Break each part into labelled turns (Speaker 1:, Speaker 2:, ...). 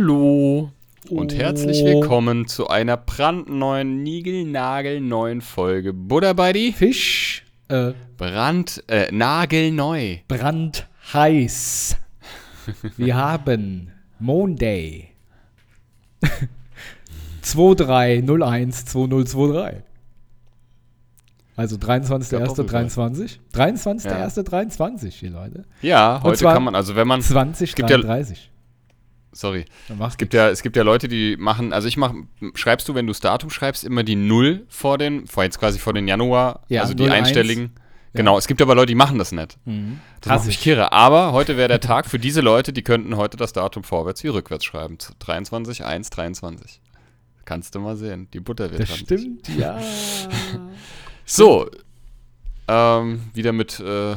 Speaker 1: Hallo und
Speaker 2: Oh.
Speaker 1: herzlich willkommen zu einer brandneuen, niegelnagelneuen Folge Buddha Buddy.
Speaker 2: Fisch, äh,
Speaker 1: Brand, äh, nagelneu.
Speaker 2: brandheiß. Wir haben Monday. 23012023. Also 23.01.23. 23.01.23, hier Leute.
Speaker 1: Ja, heute kann man, also wenn man, gibt ja-
Speaker 2: 2033.
Speaker 1: sorry,
Speaker 2: macht
Speaker 1: es gibt ja, es gibt ja Leute, die machen, also ich mache, schreibst du, wenn du das Datum schreibst, immer die Null vor den, vor jetzt quasi vor den Januar,
Speaker 2: Ja,
Speaker 1: also die
Speaker 2: 01.
Speaker 1: einstelligen. Genau, es gibt aber Leute, die machen das nicht.
Speaker 2: Mhm.
Speaker 1: Das macht
Speaker 2: Hass
Speaker 1: mich
Speaker 2: ich.
Speaker 1: kirre. Aber heute wäre der Tag für diese Leute, die könnten heute das Datum vorwärts wie rückwärts schreiben. 23, 1, 23. Kannst du mal sehen. Die Butter wird
Speaker 2: Das
Speaker 1: ranzig.
Speaker 2: stimmt, ja.
Speaker 1: So, ähm, wieder mit äh,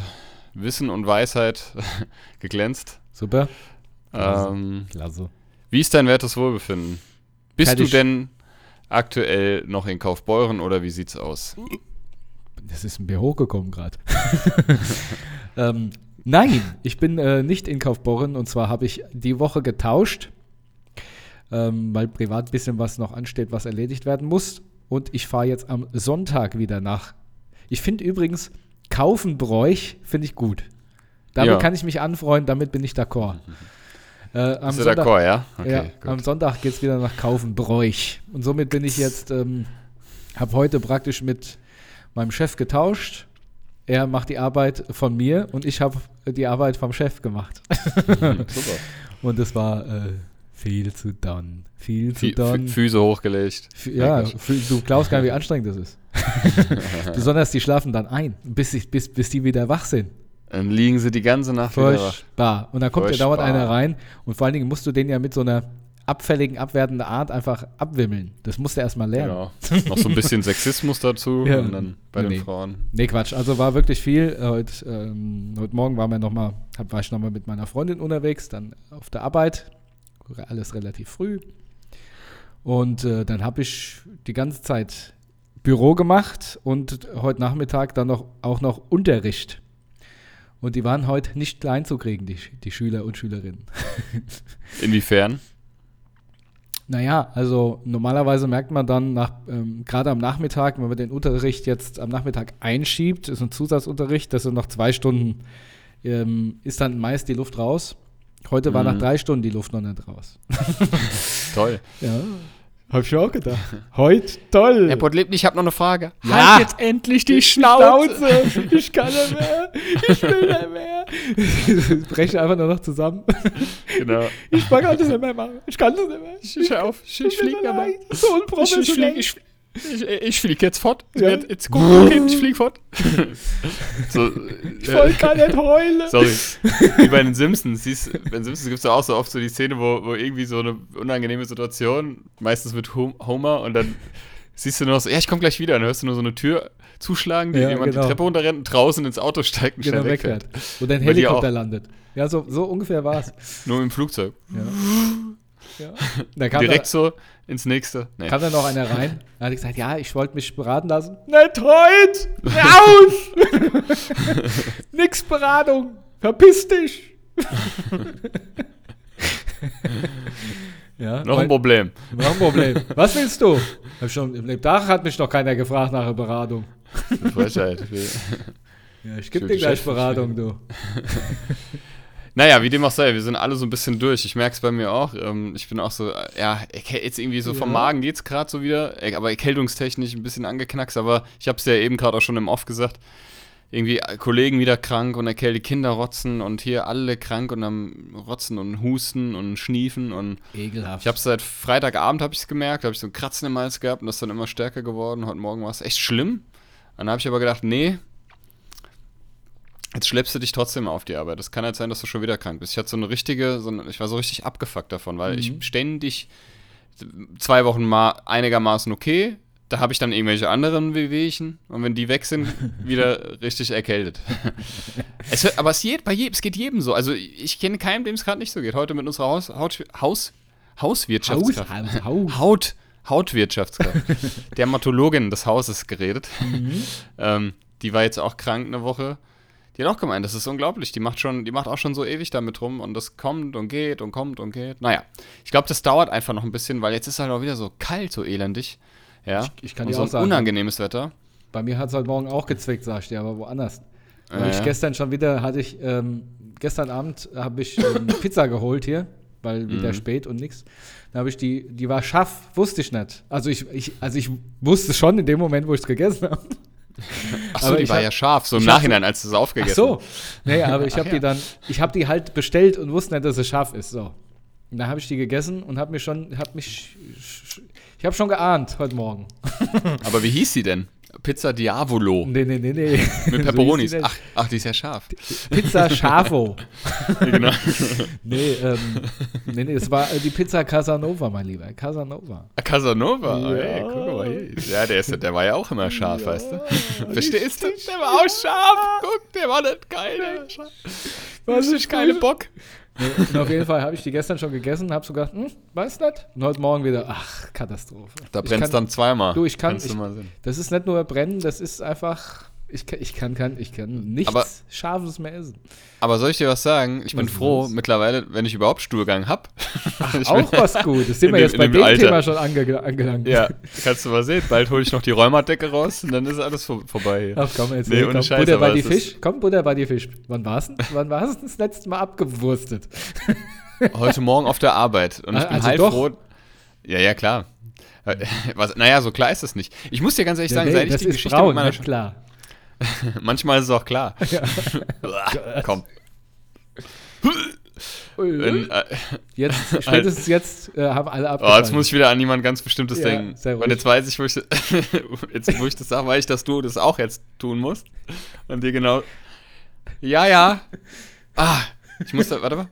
Speaker 1: Wissen und Weisheit geglänzt.
Speaker 2: Super. Klasse.
Speaker 1: Ähm,
Speaker 2: Klasse.
Speaker 1: wie ist dein wertes Wohlbefinden? Bist
Speaker 2: Fertig.
Speaker 1: du denn aktuell noch in Kaufbeuren oder wie sieht's aus?
Speaker 2: Das ist mir hochgekommen gerade. ähm, nein, ich bin äh, nicht in Kaufbeuren und zwar habe ich die Woche getauscht, ähm, weil privat ein bisschen was noch ansteht, was erledigt werden muss. Und ich fahre jetzt am Sonntag wieder nach. Ich finde übrigens, Kaufenbräuch finde ich gut. Damit
Speaker 1: Ja.
Speaker 2: kann ich mich anfreunden, damit bin ich d'accord. Äh, am Sonntag,
Speaker 1: d'accord, ja? Okay,
Speaker 2: ja, am Sonntag geht es wieder nach Kaufenbräuch. Und somit bin ich jetzt, ähm, habe heute praktisch mit meinem Chef getauscht. Er macht die Arbeit von mir und ich habe die Arbeit vom Chef gemacht.
Speaker 1: Super.
Speaker 2: Und es war äh, viel zu dann. Viel zu dann.
Speaker 1: Fü- Füße hochgelegt.
Speaker 2: F- Ja, du glaubst gar nicht, wie anstrengend das ist. Besonders die schlafen dann ein, bis, ich, bis, bis die wieder wach sind.
Speaker 1: Dann liegen sie die ganze Nacht.
Speaker 2: Furchtbar. Und dann kommt ja dauernd
Speaker 1: Furchtbar.
Speaker 2: einer rein und vor allen Dingen musst du den ja mit so einer abfälligen, abwertenden Art einfach abwimmeln. Das musst du erstmal lernen.
Speaker 1: Genau. Noch so ein bisschen Sexismus dazu
Speaker 2: Ja.
Speaker 1: und dann bei
Speaker 2: Nee.
Speaker 1: den Frauen.
Speaker 2: Nee, Quatsch. Also war wirklich viel. Äh, Heute, ähm, heute Morgen waren wir noch mal, hab, war ich nochmal mit meiner Freundin unterwegs, dann auf der Arbeit. Alles relativ früh. Und äh, dann habe ich die ganze Zeit Büro gemacht und heute Nachmittag dann noch, auch noch Unterricht. Und die waren heute nicht klein zu kriegen, die, die Schüler und Schülerinnen.
Speaker 1: Inwiefern?
Speaker 2: Naja, also normalerweise merkt man dann nach, ähm, gerade am Nachmittag, wenn man den Unterricht jetzt am Nachmittag einschiebt, ist ein Zusatzunterricht, das sind noch zwei Stunden, ähm, ist dann meist die Luft raus. Heute war
Speaker 1: Mhm.
Speaker 2: nach drei Stunden die Luft noch nicht raus.
Speaker 1: Toll.
Speaker 2: Ja, hab ich auch gedacht. Heute toll.
Speaker 1: Herr Potlebny, ich habe noch eine Frage.
Speaker 2: Ja.
Speaker 1: Halt jetzt endlich die
Speaker 2: Schnauze. Ich kann nicht mehr. Ich will nicht mehr. Ich breche einfach nur noch zusammen.
Speaker 1: Genau.
Speaker 2: Ich kann das nicht mehr machen. Ich kann das nicht mehr.
Speaker 1: Ich, hör auf. Ich, ich fliege aber.
Speaker 2: So
Speaker 1: Ich, ich
Speaker 2: unprofessionell.
Speaker 1: fliege ich, ich, ich flieg jetzt fort.
Speaker 2: Ja.
Speaker 1: Jetzt, jetzt guck, okay, ich fliege fort. so,
Speaker 2: Ich wollte gar nicht heulen.
Speaker 1: Sorry. Wie bei den Simpsons. Siehst, bei den Simpsons gibt es ja auch so oft so die Szene, wo, wo irgendwie so eine unangenehme Situation, meistens mit Hom- Homer, und dann siehst du nur noch so, ja, ich komme gleich wieder. Und dann hörst du nur so eine Tür zuschlagen, die
Speaker 2: Ja,
Speaker 1: jemand
Speaker 2: genau.
Speaker 1: die Treppe runterrennt und draußen ins Auto steigt und
Speaker 2: genau
Speaker 1: schnell
Speaker 2: wegfährt.
Speaker 1: wegfährt.
Speaker 2: Wo dein
Speaker 1: Bei dir
Speaker 2: Helikopter
Speaker 1: auch.
Speaker 2: landet. Ja, so, so ungefähr war es.
Speaker 1: Nur im Flugzeug.
Speaker 2: Ja. ja.
Speaker 1: Direkt
Speaker 2: da,
Speaker 1: so ins nächste. Nee.
Speaker 2: kam dann noch einer rein. Da hat gesagt, ja, ich wollte mich beraten lassen. Nicht heute! Raus! Nix Beratung! Verpiss dich! ja,
Speaker 1: Noch ein Problem.
Speaker 2: noch ein Problem. Was willst du? Hab schon, Im Tag hat mich noch keiner gefragt nach einer Beratung.
Speaker 1: Frechheit.
Speaker 2: Ja, ich gebe dir gleich Beratung, du.
Speaker 1: Naja, wie dem auch sei, wir sind alle so ein bisschen durch. Ich merke es bei mir auch. Ähm, ich bin auch so, ja, jetzt irgendwie so vom
Speaker 2: Ja.
Speaker 1: Magen geht's gerade so wieder, aber erkältungstechnisch ein bisschen angeknackst. Aber ich habe es ja eben gerade auch schon im Off gesagt. Irgendwie äh, Kollegen wieder krank und erkältet, Kinder rotzen und hier alle krank und am Rotzen und Husten und Schniefen und
Speaker 2: Ekelhaft.
Speaker 1: ich habe seit Freitagabend habe ich es gemerkt, habe ich so ein Kratzen im Hals gehabt und das ist dann immer stärker geworden. Heute Morgen war es echt schlimm. Dann habe ich aber gedacht, nee, jetzt schleppst du dich trotzdem auf die Arbeit. Es kann halt sein, dass du schon wieder krank bist. Ich hatte so eine richtige, so eine, ich war so richtig abgefuckt davon, weil ich ständig zwei Wochen mal einigermaßen okay. Da habe ich dann irgendwelche anderen Wehwehchen und wenn die weg sind, wieder richtig erkältet. es, aber es, geht bei jedem, es geht jedem so. Also ich kenne keinen, dem es gerade nicht so geht. Heute mit unserer Haus, Haut, Haus, Hauswirtschaftskraft.
Speaker 2: Haus, Haus.
Speaker 1: Haut, Hautwirtschaftskraft. Dermatologin des Hauses geredet. Ähm, die war jetzt auch krank eine Woche. Die hat auch gemeint, das ist unglaublich. Die macht schon, die macht auch schon so ewig damit rum und das kommt und geht und kommt und geht. Naja, ich glaube, das dauert einfach noch ein bisschen, weil jetzt ist halt auch wieder so kalt, so elendig. Ja.
Speaker 2: Ich, ich kann
Speaker 1: und
Speaker 2: dir
Speaker 1: so
Speaker 2: auch
Speaker 1: ein
Speaker 2: sagen,
Speaker 1: unangenehmes Wetter.
Speaker 2: bei mir hat es heute Morgen auch gezwickt, sag ich dir, aber woanders. Weil ich
Speaker 1: ja.
Speaker 2: gestern schon wieder hatte ich, ähm, gestern Abend habe ich ähm, Pizza geholt hier, weil
Speaker 1: Mhm.
Speaker 2: wieder spät und nix. Da habe ich die, die war scharf, wusste ich nicht. Also ich, ich, also ich wusste schon in dem Moment, wo ich es gegessen habe.
Speaker 1: Achso,
Speaker 2: Aber
Speaker 1: die
Speaker 2: ich
Speaker 1: war
Speaker 2: hab-
Speaker 1: ja scharf, so im Nachhinein, als du es
Speaker 2: Ach
Speaker 1: aufgegessen
Speaker 2: so. Nee, aber ich habe
Speaker 1: ja.
Speaker 2: die dann, ich habe die halt bestellt und wusste nicht, dass es scharf ist. So. Und da habe ich die gegessen und habe mich schon, habe mich, ich habe schon geahnt heute Morgen.
Speaker 1: Aber wie hieß sie denn? Pizza Diavolo.
Speaker 2: Nee, nee, nee, nee.
Speaker 1: Mit
Speaker 2: So
Speaker 1: Pepperonis.
Speaker 2: nicht.
Speaker 1: ach, ach, die ist ja scharf.
Speaker 2: Pizza Schafo.
Speaker 1: genau.
Speaker 2: Nee, ähm, nee, nee, es war äh, die Pizza Casanova, mein Lieber. Casanova.
Speaker 1: Casanova.
Speaker 2: Ja.
Speaker 1: Hey, guck mal hier. Ja, der, ist, der war ja auch immer scharf, weißt du? Verstehst du? Der war auch scharf. Guck, der war nicht geil. Der
Speaker 2: Was
Speaker 1: nicht geile Bock.
Speaker 2: Und auf jeden Fall habe ich die gestern schon gegessen habe so gedacht, hm, weiß nicht. Und heute Morgen wieder, ach, Katastrophe.
Speaker 1: Da brennt
Speaker 2: kann-
Speaker 1: dann zweimal.
Speaker 2: Du, ich kann-
Speaker 1: du
Speaker 2: ich-. Das ist nicht nur brennen, das ist einfach, ich kann, ich kann, kann, ich kann nichts
Speaker 1: Aber-
Speaker 2: Scharfes mehr essen.
Speaker 1: Aber soll ich dir was sagen? Ich bin
Speaker 2: Was
Speaker 1: froh
Speaker 2: das?
Speaker 1: mittlerweile, wenn ich überhaupt Stuhlgang hab. Ich
Speaker 2: Auch
Speaker 1: bin-
Speaker 2: was Gutes. Sind
Speaker 1: in
Speaker 2: wir jetzt bei
Speaker 1: dem
Speaker 2: dem. Thema schon ange angelangt.
Speaker 1: Ja, kannst du mal sehen. Bald hole ich noch die Rheumadecke raus und dann ist alles vor vorbei hier.
Speaker 2: Ach komm, jetzt
Speaker 1: Nee,
Speaker 2: komm,
Speaker 1: Scheiß,
Speaker 2: Butter bei die Fisch. Komm, Butter bei die Fisch. Wann war's denn? Wann war's denn das letzte Mal abgewurstet?
Speaker 1: Heute Morgen auf der Arbeit. Und ich bin
Speaker 2: Also
Speaker 1: halt
Speaker 2: doch.
Speaker 1: froh. Ja, ja, klar. Was, naja, so klar ist es nicht. Ich muss dir ganz ehrlich sagen,
Speaker 2: nee,
Speaker 1: seit ich
Speaker 2: das
Speaker 1: die
Speaker 2: ist
Speaker 1: Geschichte
Speaker 2: braun,
Speaker 1: mit meiner
Speaker 2: klar.
Speaker 1: Manchmal ist es auch klar. Uah, Komm. Wenn, äh,
Speaker 2: Jetzt, spätestens jetzt äh, haben alle
Speaker 1: oh,
Speaker 2: abgeschaltet.
Speaker 1: jetzt muss ich wieder an jemand ganz Bestimmtes
Speaker 2: Ja,
Speaker 1: denken. Und jetzt weiß ich, wo ich, jetzt, wo ich das sage, weiß ich, dass du das auch jetzt tun musst. Und dir genau. Ja, ja. Ah, ich muss da, warte mal.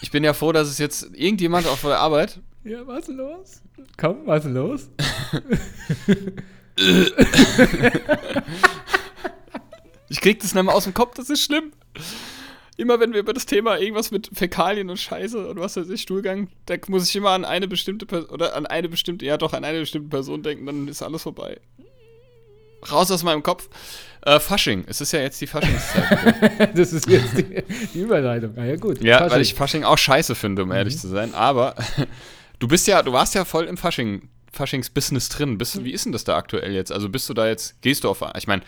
Speaker 1: Ich bin ja froh, dass es jetzt irgendjemand auf der Arbeit.
Speaker 2: Ja, was los? Komm, was los?
Speaker 1: Ich krieg das nicht mehr aus dem Kopf, das ist schlimm. Immer wenn wir über das Thema irgendwas mit Fäkalien und Scheiße und was weiß ich, Stuhlgang, da muss ich immer an eine bestimmte Person, oder an eine bestimmte, ja doch, an eine bestimmte Person denken, dann ist alles vorbei. Raus aus meinem Kopf. Äh, Fasching, es ist ja jetzt die Faschingszeit.
Speaker 2: Das ist jetzt die, die Überleitung. Ah, ja, gut.
Speaker 1: ja,
Speaker 2: Fasching.
Speaker 1: weil ich Fasching auch scheiße finde, um ehrlich zu sein, aber du bist ja, du warst ja voll im Fasching, Faschings-Business drin. Bist, wie ist denn das da aktuell jetzt? Also bist du da jetzt, gehst du auf, ich meine,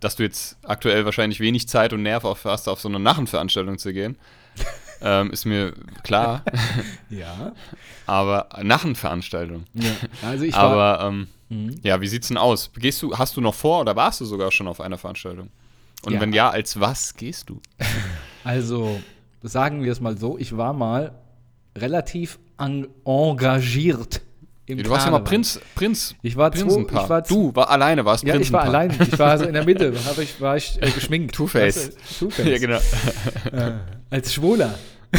Speaker 1: dass du jetzt aktuell wahrscheinlich wenig Zeit und Nerv auf hast, auf so eine Narrenveranstaltung zu gehen, ähm, ist mir klar.
Speaker 2: Ja.
Speaker 1: aber Narrenveranstaltung.
Speaker 2: ja. Also ich war,
Speaker 1: Aber ähm,
Speaker 2: Mhm.
Speaker 1: ja, wie sieht's denn aus? Gehst du, hast du noch vor oder warst du sogar schon auf einer Veranstaltung? Und
Speaker 2: Ja.
Speaker 1: wenn ja, als was gehst du?
Speaker 2: also sagen wir es mal so, ich war mal relativ en engagiert im
Speaker 1: Du warst ja mal. Prinz, Prinz,
Speaker 2: Ich war
Speaker 1: Prinzenpaar.
Speaker 2: ich war
Speaker 1: du war alleine, warst
Speaker 2: Ja, ich war allein. Ich war also in der Mitte, hab ich, war ich äh, geschminkt.
Speaker 1: Two-Face.
Speaker 2: Two-Face.
Speaker 1: Ja, genau.
Speaker 2: äh, als Schwuler.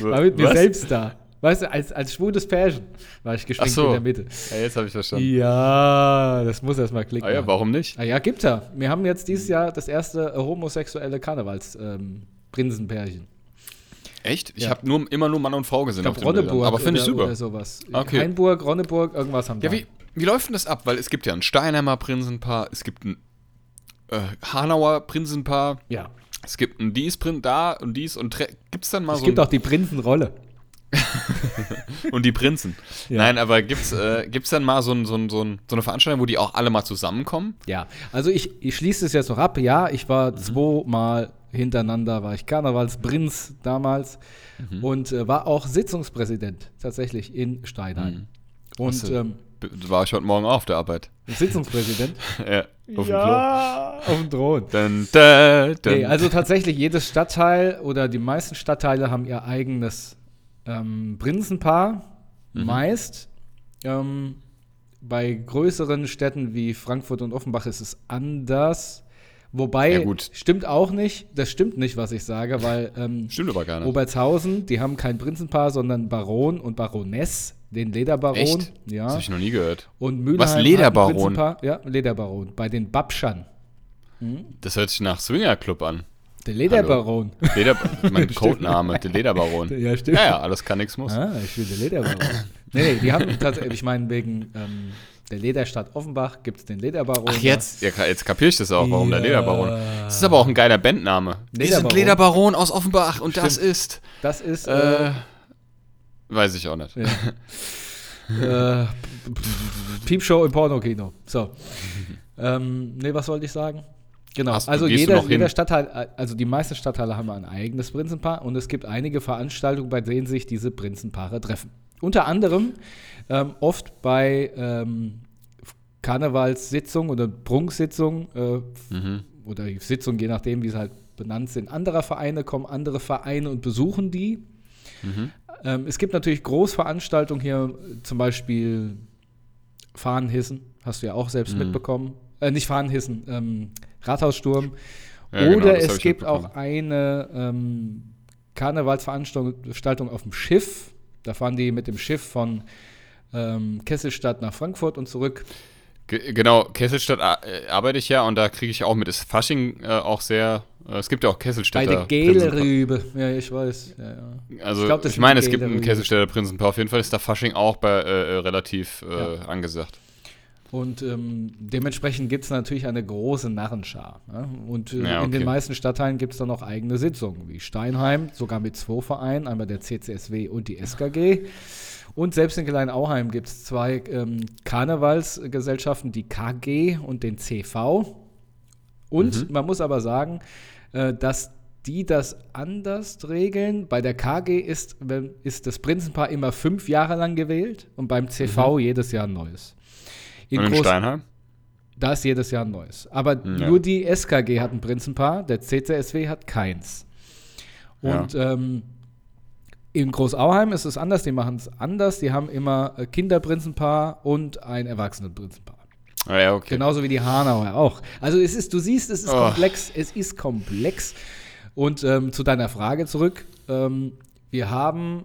Speaker 2: War mit mir
Speaker 1: Was?
Speaker 2: selbst da. Weißt du, als, als schwules Pärchen war ich geschminkt
Speaker 1: Ach so.
Speaker 2: in der Mitte.
Speaker 1: Ja, jetzt habe ich verstanden.
Speaker 2: Ja, das muss erst mal klicken.
Speaker 1: Ah ja, warum nicht?
Speaker 2: Ah ja, gibt ja. Wir haben jetzt dieses Jahr das erste homosexuelle Karnevals-Prinzenpärchen.
Speaker 1: Echt? Ich
Speaker 2: Ja.
Speaker 1: habe nur, immer nur Mann und Frau gesehen
Speaker 2: ich glaube,
Speaker 1: den Bildern.
Speaker 2: Ronneburg
Speaker 1: Aber finde ich super.
Speaker 2: oder sowas.
Speaker 1: Okay.
Speaker 2: Hainburg, Ronneburg, irgendwas haben
Speaker 1: Ja,
Speaker 2: wir.
Speaker 1: wie, wie läuft denn das ab? Weil es gibt ja ein Steinheimer Prinzenpaar, es gibt ein äh, Hanauer Prinzenpaar,
Speaker 2: Ja.
Speaker 1: es gibt ein dies Prin da und dies und gibt es dann mal
Speaker 2: Es
Speaker 1: so
Speaker 2: gibt
Speaker 1: ein,
Speaker 2: auch die Prinzenrolle.
Speaker 1: und die Prinzen.
Speaker 2: Ja.
Speaker 1: Nein, aber gibt's äh, gibt's dann mal so, ein, so, ein, so eine Veranstaltung, wo die auch alle mal zusammenkommen?
Speaker 2: Ja, also ich, ich schließe es jetzt noch ab. Ja, ich war
Speaker 1: Mhm.
Speaker 2: zweimal hintereinander, war ich Karnevalsprinz damals
Speaker 1: Mhm.
Speaker 2: und äh, war auch Sitzungspräsident tatsächlich in Steinheim. Und
Speaker 1: Hast du-
Speaker 2: ähm,
Speaker 1: War ich heute Morgen auch auf der Arbeit.
Speaker 2: Sitzungspräsident?
Speaker 1: ja, auf dem
Speaker 2: auf dem Thron.
Speaker 1: Klo. Dun, dun, dun.
Speaker 2: Nee, also tatsächlich jedes Stadtteil oder die meisten Stadtteile haben ihr eigenes ähm, Prinzenpaar,
Speaker 1: Mhm.
Speaker 2: meist. Ähm, bei größeren Städten wie Frankfurt und Offenbach ist es anders. Wobei,
Speaker 1: Ja,
Speaker 2: stimmt auch nicht, das stimmt nicht, was ich sage, weil ähm,
Speaker 1: Stimmt aber gar nicht.
Speaker 2: Obertshausen, die haben kein Prinzenpaar, sondern Baron und Baroness, den Lederbaron.
Speaker 1: Echt? Das
Speaker 2: Ja.
Speaker 1: habe ich noch nie gehört.
Speaker 2: Und Mülheim
Speaker 1: Was, Lederbaron?
Speaker 2: Prinzenpaar. Ja, Lederbaron. Bei den Babschern.
Speaker 1: Das hört sich nach Swingerclub an.
Speaker 2: Der Lederbaron.
Speaker 1: Leder, mein Codename, der Lederbaron.
Speaker 2: Ja, stimmt.
Speaker 1: Ja, ja, alles kann, nichts muss.
Speaker 2: Ah, ich will der Lederbaron. nee, nee, die haben tatsächlich, ich meine, wegen, ähm, der Lederstadt Offenbach gibt es den Lederbaron.
Speaker 1: Ach, jetzt, ja, jetzt kapiere ich das auch, warum ja. der Lederbaron. Das ist aber auch ein geiler Bandname.
Speaker 2: Lederbaron. Wir sind Lederbaron aus Offenbach und
Speaker 1: Stimmt.
Speaker 2: das ist.
Speaker 1: Das ist. Äh, äh, weiß ich auch nicht.
Speaker 2: Ja. äh, Piepshow im Pornokino. So. ähm, nee, was wollte ich sagen? Genau, Hast, also jeder, jeder Stadtteil, also die meisten Stadtteile haben ein eigenes Prinzenpaar und es gibt einige Veranstaltungen, bei denen sich diese Prinzenpaare treffen. Unter anderem ähm, oft bei ähm, Karnevalssitzungen oder Prunksitzungen äh, mhm. oder Sitzungen, je nachdem, wie sie halt benannt sind, anderer Vereine kommen andere Vereine und besuchen die. Mhm. Ähm, es gibt natürlich Großveranstaltungen hier, zum Beispiel Fahnenhissen, hast du ja auch selbst mhm. mitbekommen. Äh, nicht Fahnenhissen, ähm, Rathaussturm. Ja, genau, Oder genau, es gibt auch eine ähm, Karnevalsveranstaltung auf dem Schiff. Da fahren die mit dem Schiff von ähm, Kesselstadt nach Frankfurt und zurück.
Speaker 1: G genau, Kesselstadt äh, arbeite ich ja und da kriege ich auch mit. Ist Fasching äh, auch sehr. Äh, es gibt ja auch Kesselstädter.
Speaker 2: Bei der Gelrübe, ja, ich weiß. Ja,
Speaker 1: ja. Also, ich, glaub, ich meine, es gibt einen Kesselstädter Prinzenpaar. Auf jeden Fall ist da Fasching auch bei, äh, äh, relativ ja. angesagt.
Speaker 2: Und ähm, dementsprechend gibt es natürlich eine große Narrenschar. Ne? Und äh, ja, okay. in den meisten Stadtteilen gibt es dann auch eigene Sitzungen, wie Steinheim, sogar mit zwei Vereinen, einmal der CCSW und die SKG. Und selbst in Kleinauheim gibt es zwei ähm, Karnevalsgesellschaften, die KG und den CV. Und mhm. man muss aber sagen, äh, dass die das anders regeln. Bei der KG ist, ist das Prinzenpaar immer fünf Jahre lang gewählt und beim CV mhm. jedes Jahr ein neues.
Speaker 1: In, in Steinheim?
Speaker 2: Da ist jedes Jahr ein neues. Aber ja. nur die SKG hat ein Prinzenpaar, der CCSW hat keins. Und ja. ähm, in Großauheim ist es anders, die machen es anders. Die haben immer Kinderprinzenpaar und ein Erwachsenenprinzenpaar.
Speaker 1: Ah, ja, okay.
Speaker 2: Genauso wie die Hanauer auch. Also es ist, du siehst, es ist oh. komplex. Es ist komplex. Und ähm, zu deiner Frage zurück. Ähm, wir haben,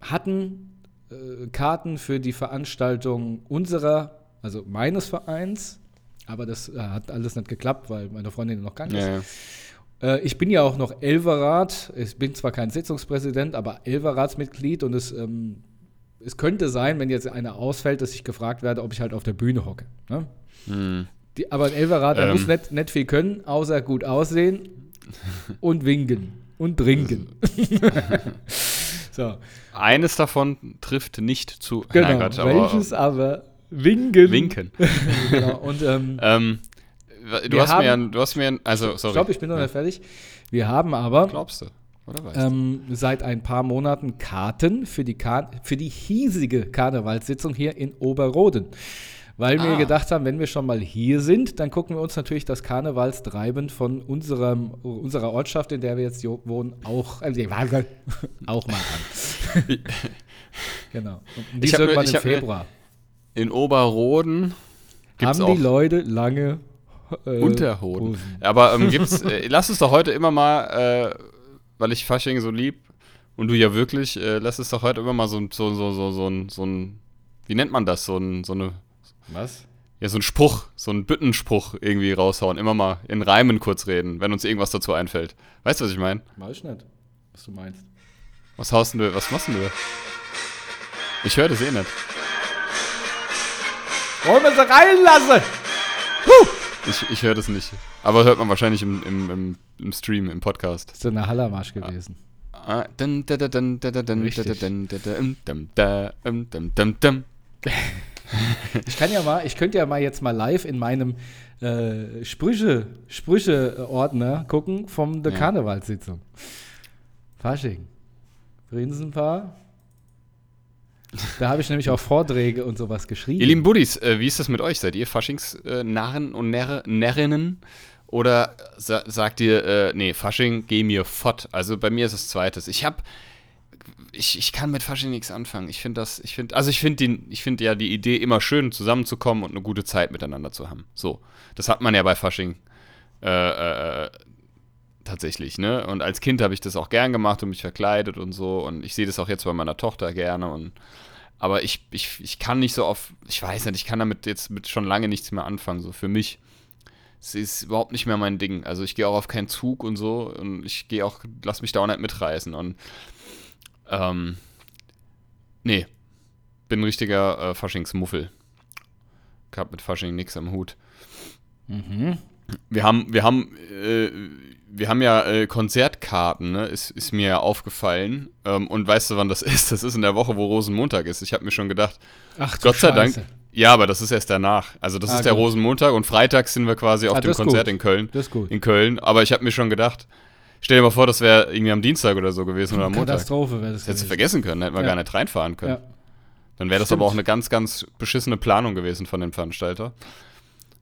Speaker 2: hatten äh, Karten für die Veranstaltung unserer also meines Vereins, aber das äh, hat alles nicht geklappt, weil meine Freundin noch krank ist. Ja, ja. Äh, ich bin ja auch noch Elverrat. Ich bin zwar kein Sitzungspräsident, aber Elverratsmitglied und es, ähm, es könnte sein, wenn jetzt einer ausfällt, dass ich gefragt werde, ob ich halt auf der Bühne hocke. Ne? Hm. Die, aber ein Elverrat, ähm. muss nicht, nicht viel können, außer gut aussehen und winken und trinken.
Speaker 1: so. Eines davon trifft nicht zu
Speaker 2: genau, Herrgott, welches aber Winken.
Speaker 1: Winken.
Speaker 2: genau. Und, ähm,
Speaker 1: ähm, du, hast haben, mir, du hast mir, also, sorry.
Speaker 2: Stopp, ich bin noch nicht fertig. Wir haben aber.
Speaker 1: Glaubst du?
Speaker 2: Oder weißt ähm, seit ein paar Monaten Karten für die, Kar für die hiesige Karnevalssitzung hier in Oberroden. Weil ah. wir gedacht haben, wenn wir schon mal hier sind, dann gucken wir uns natürlich das Karnevalstreiben von unserem, unserer Ortschaft, in der wir jetzt wohnen, auch, äh, auch mal an. genau. Und die ist irgendwann im Februar
Speaker 1: in Oberroden
Speaker 2: gibt's haben die Leute lange
Speaker 1: äh, Unterhoden. Hosen. Aber ähm, gibt's, äh, lass es doch heute immer mal, äh, weil ich Fasching so lieb und du ja wirklich, äh, lass es doch heute immer mal so, so, so, so, so, ein, so ein, wie nennt man das, so ein, so eine.
Speaker 2: Was?
Speaker 1: Ja, so ein Spruch, so ein Büttenspruch irgendwie raushauen. Immer mal in Reimen kurz reden, wenn uns irgendwas dazu einfällt. Weißt du, was ich meine?
Speaker 2: Weiß ich nicht, was du meinst.
Speaker 1: Was haust du, was machst du? Ich höre das eh nicht.
Speaker 2: Wollen wir sie reinlassen?
Speaker 1: Huh. Ich, ich höre das nicht. Aber hört man wahrscheinlich im, im, im, im Stream, im Podcast.
Speaker 2: Das ist eine Hallermarsch gewesen. Ich kann ja mal, ich könnte ja mal jetzt mal live in meinem äh, Sprüche, Sprüche-Ordner gucken vom der ja. Karnevalssitzung. Fasching. Prinzenpaar, da habe ich nämlich auch Vorträge und sowas geschrieben.
Speaker 1: Ihr lieben Buddies, äh, wie ist das mit euch? Seid ihr Faschingsnarren äh, und Närr Närrinnen? Oder sa sagt ihr, äh, nee, Fasching, geh mir fort. Also bei mir ist es zweites. Ich habe ich, ich kann mit Fasching nichts anfangen. Ich finde das, ich finde, also ich finde ich finde ja die Idee immer schön, zusammenzukommen und eine gute Zeit miteinander zu haben. So. Das hat man ja bei Fasching äh, äh, tatsächlich, ne? Und als Kind habe ich das auch gern gemacht und mich verkleidet und so. Und ich sehe das auch jetzt bei meiner Tochter gerne. Und aber ich, ich, ich kann nicht so auf, ich weiß nicht, ich kann damit jetzt mit schon lange nichts mehr anfangen, so für mich. Es ist überhaupt nicht mehr mein Ding. Also ich gehe auch auf keinen Zug und so und ich gehe auch, lass mich da auch nicht mitreißen. Und ähm, nee, bin ein richtiger äh, Faschingsmuffel. habe mit Fasching nichts am Hut. Mhm. Wir haben, wir haben, äh, wir haben ja äh, Konzertkarten, ne? ist, ist mir ja aufgefallen. Ähm, und weißt du, wann das ist? Das ist in der Woche, wo Rosenmontag ist. Ich habe mir schon gedacht, Ach, Gott sei Scheiße. Dank. Ja, aber das ist erst danach. Also das ah, ist der gut. Rosenmontag und Freitag sind wir quasi auf ah, dem Konzert gut. in Köln.
Speaker 2: Das ist gut.
Speaker 1: In Köln. Aber ich habe mir schon gedacht, stell dir mal vor, das wäre irgendwie am Dienstag oder so gewesen oder am Montag.
Speaker 2: Katastrophe wäre
Speaker 1: das. Das hättest du vergessen können, hätten wir ja. gar nicht reinfahren können. Ja. Dann wäre das Stimmt. aber auch eine ganz, ganz beschissene Planung gewesen von dem Veranstalter.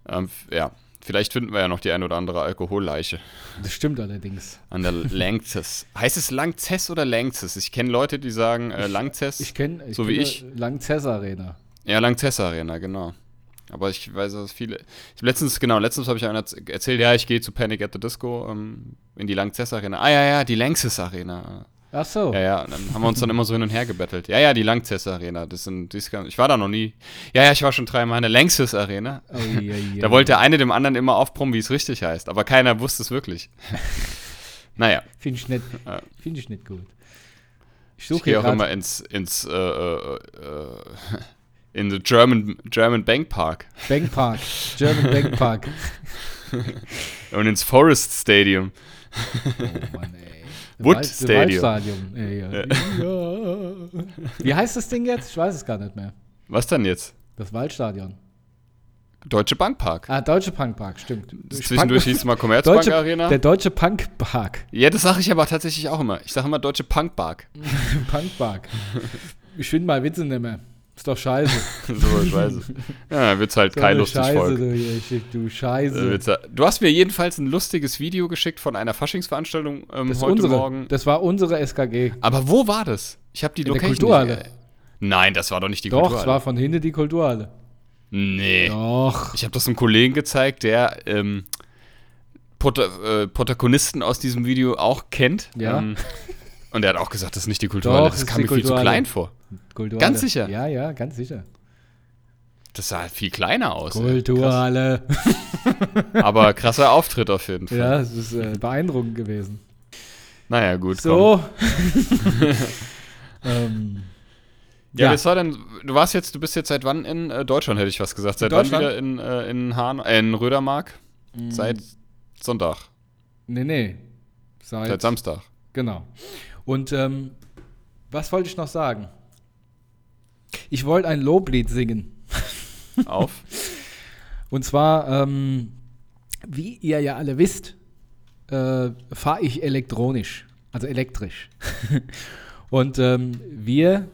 Speaker 1: Ähm, ja, vielleicht finden wir ja noch die ein oder andere Alkoholleiche.
Speaker 2: Das stimmt allerdings.
Speaker 1: An der Langzess. heißt es Langzess oder Langzess? Ich kenne Leute, die sagen äh, Langzess.
Speaker 2: Ich kenne,
Speaker 1: so wie ich.
Speaker 2: Langzess Arena.
Speaker 1: Ja, Langzess Arena, genau. Aber ich weiß, dass viele. Ich letztens, genau, letztens habe ich einer erzählt, ja, ich gehe zu Panic at the Disco ähm, in die Langzess Arena. Ah, ja, ja, die Lanxess Arena.
Speaker 2: Ach so.
Speaker 1: Ja, ja, dann haben wir uns dann immer so hin und her gebettelt. Ja, ja, die Langzess Arena. Das sind, die ist, ich war da noch nie. Ja, ja, ich war schon dreimal in der Lanxess Arena. Oh, ja, ja. Da wollte der eine dem anderen immer aufbrummen, wie es richtig heißt. Aber keiner wusste es wirklich. naja.
Speaker 2: Finde ich, nicht, find ich nicht gut.
Speaker 1: Ich, ich gehe auch immer ins, ins äh, äh, äh, in the German, German Bank Park.
Speaker 2: Bank Park. German Bank Park.
Speaker 1: Und ins Forest Stadium.
Speaker 2: Oh Mann, ey.
Speaker 1: Wood Wald, Stadium.
Speaker 2: Waldstadion. Ey, ja. Ja. Wie heißt das Ding jetzt? Ich weiß es gar nicht mehr.
Speaker 1: Was denn jetzt?
Speaker 2: Das Waldstadion.
Speaker 1: Deutsche Bankpark.
Speaker 2: Ah, Deutsche Bankpark, stimmt.
Speaker 1: Zwischendurch hieß es mal Commerzbank
Speaker 2: Deutsche,
Speaker 1: Arena.
Speaker 2: Der Deutsche Punkpark.
Speaker 1: Ja, das sage ich aber tatsächlich auch immer. Ich sage immer Deutsche Punkpark.
Speaker 2: Punkpark. Ich finde mal Witze nicht mehr. Ist doch scheiße.
Speaker 1: so scheiße. Ja, wird's halt so kein lustiges Scheiße, Volk.
Speaker 2: Du, du Scheiße.
Speaker 1: Du hast mir jedenfalls ein lustiges Video geschickt von einer Faschingsveranstaltung ähm, heute
Speaker 2: unsere,
Speaker 1: Morgen.
Speaker 2: Das war unsere SKG.
Speaker 1: Aber wo war das? Ich habe die
Speaker 2: In Location. Der Kulturhalle. Nicht,
Speaker 1: äh, Nein, das war doch nicht die
Speaker 2: doch, Kulturhalle. Doch, es war von hinten die Kulturhalle.
Speaker 1: Nee.
Speaker 2: Doch.
Speaker 1: Ich habe das einem Kollegen gezeigt, der ähm, Prota äh, Protagonisten aus diesem Video auch kennt.
Speaker 2: Ja.
Speaker 1: Ähm, und er hat auch gesagt, das ist nicht die Kulturhalle. Doch, das kam mir viel zu klein vor.
Speaker 2: Kulturhalle.
Speaker 1: Ganz sicher?
Speaker 2: Ja, ja, ganz sicher.
Speaker 1: Das sah viel kleiner aus.
Speaker 2: Kulturhalle.
Speaker 1: Aber krasser Auftritt auf jeden Fall.
Speaker 2: Ja, es ist äh, beeindruckend gewesen.
Speaker 1: Naja, gut.
Speaker 2: So. ähm,
Speaker 1: ja, ja. war denn, du warst jetzt, du bist jetzt seit wann in äh, Deutschland, hätte ich was gesagt. Seit wann wieder in, äh, in, Hahn, äh, in Rödermark? Mhm. Seit Sonntag.
Speaker 2: Nee, nee.
Speaker 1: Seit, Seit Samstag.
Speaker 2: Genau. Und ähm, was wollte ich noch sagen? Ich wollte ein Loblied singen.
Speaker 1: Auf.
Speaker 2: Und zwar, ähm, wie ihr ja alle wisst, äh, fahre ich elektronisch, also elektrisch. Und ähm, wir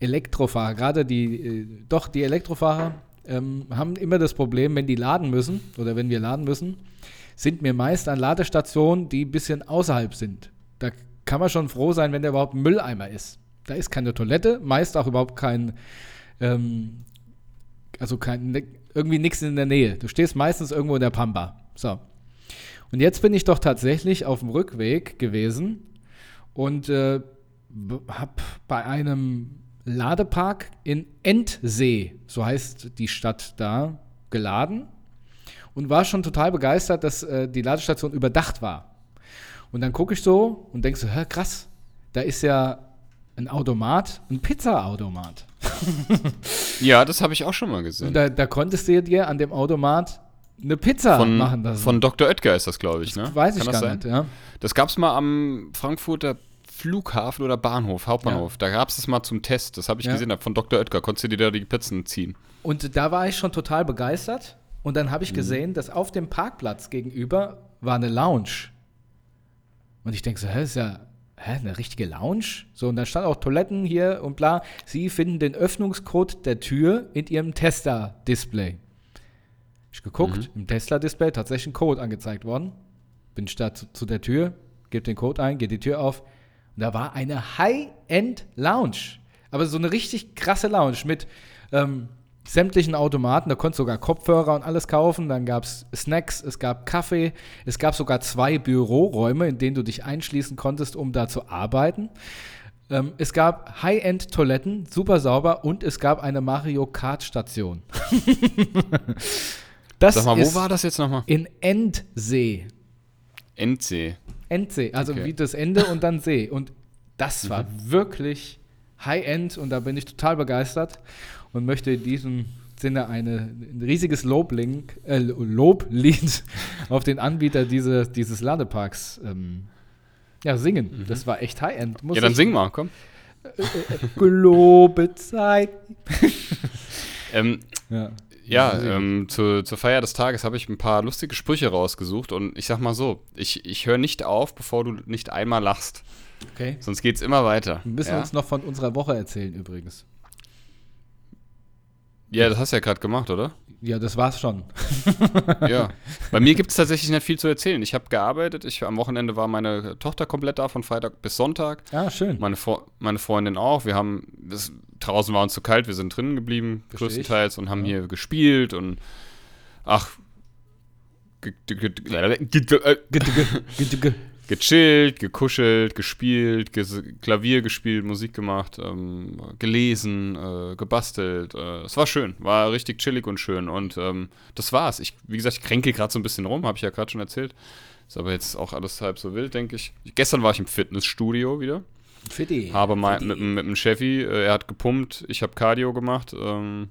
Speaker 2: Elektrofahrer, gerade die, äh, doch die Elektrofahrer, ähm, haben immer das Problem, wenn die laden müssen oder wenn wir laden müssen, sind wir meist an Ladestationen, die ein bisschen außerhalb sind. Da kann man schon froh sein, wenn der überhaupt ein Mülleimer ist. Da ist keine Toilette, meist auch überhaupt kein, ähm, also kein, ne, irgendwie nichts in der Nähe. Du stehst meistens irgendwo in der Pampa. So. Und jetzt bin ich doch tatsächlich auf dem Rückweg gewesen und äh, habe bei einem Ladepark in Endsee, so heißt die Stadt da, geladen und war schon total begeistert, dass äh, die Ladestation überdacht war. Und dann gucke ich so und denke so, hä, krass, da ist ja ein Automat, ein Pizza-Automat.
Speaker 1: ja, das habe ich auch schon mal gesehen. Und
Speaker 2: da, da konntest du dir an dem Automat eine Pizza
Speaker 1: von,
Speaker 2: machen lassen.
Speaker 1: Von Dr. Oetker ist das, glaube ich,
Speaker 2: ne?
Speaker 1: Das
Speaker 2: weiß Kann ich gar sein? nicht, ja.
Speaker 1: Das gab es mal am Frankfurter Flughafen oder Bahnhof, Hauptbahnhof. Ja. Da gab es das mal zum Test. Das habe ich ja. gesehen, von Dr. Oetker. Konntest du dir da die Pizzen ziehen.
Speaker 2: Und da war ich schon total begeistert. Und dann habe ich mhm. gesehen, dass auf dem Parkplatz gegenüber war eine Lounge. Und ich denke so, hä, ist ja hä, eine richtige Lounge? So, und da stand auch Toiletten hier und bla. Sie finden den Öffnungscode der Tür in ihrem Tesla-Display. Ich geguckt, mhm. im Tesla-Display tatsächlich ein Code angezeigt worden. Bin ich da zu, zu der Tür, gebe den Code ein, geht die Tür auf. Und da war eine High-End-Lounge. Aber so eine richtig krasse Lounge mit ähm, sämtlichen Automaten. Da konntest du sogar Kopfhörer und alles kaufen. Dann gab es Snacks, es gab Kaffee, es gab sogar zwei Büroräume, in denen du dich einschließen konntest, um da zu arbeiten. Ähm, es gab High-End-Toiletten, super sauber und es gab eine Mario Kart-Station.
Speaker 1: Sag mal, wo war das jetzt nochmal?
Speaker 2: In Endsee.
Speaker 1: Endsee.
Speaker 2: Endsee, also okay. wie das Ende und dann See. Und das war mhm. wirklich High-End und da bin ich total begeistert und möchte in diesem Sinne eine, ein riesiges Loblink, äh, Loblied auf den Anbieter diese, dieses Ladeparks ähm, ja, singen. Mhm. Das war echt High-End.
Speaker 1: Ja, dann sing mal, komm.
Speaker 2: Äh, Globezeit.
Speaker 1: ähm, ja. Ja, ähm, zu, zur Feier des Tages habe ich ein paar lustige Sprüche rausgesucht und ich sag mal so, ich, ich höre nicht auf, bevor du nicht einmal lachst. Okay. Sonst geht es immer weiter.
Speaker 2: Wir müssen ja? uns noch von unserer Woche erzählen übrigens.
Speaker 1: Ja, das hast du ja gerade gemacht, oder?
Speaker 2: Ja, das war's schon.
Speaker 1: ja. Bei mir gibt es tatsächlich nicht viel zu erzählen. Ich habe gearbeitet. Ich, am Wochenende war meine Tochter komplett da, von Freitag bis Sonntag.
Speaker 2: Ah, schön.
Speaker 1: Meine, meine Freundin auch. Wir haben, das, draußen war uns zu kalt, wir sind drinnen geblieben, Versteh größtenteils, ich. und haben ja. hier gespielt und ach, gechillt, gekuschelt, gespielt, ges Klavier gespielt, Musik gemacht, ähm, gelesen, äh, gebastelt. Äh, es war schön, war richtig chillig und schön. Und ähm, das war's. Ich, wie gesagt, ich kränke gerade so ein bisschen rum, habe ich ja gerade schon erzählt. Ist aber jetzt auch alles halb so wild, denke ich. Gestern war ich im Fitnessstudio wieder.
Speaker 2: Fitti.
Speaker 1: Habe mal mit, mit dem Chefi, äh, er hat gepumpt, ich habe Cardio gemacht. Ähm,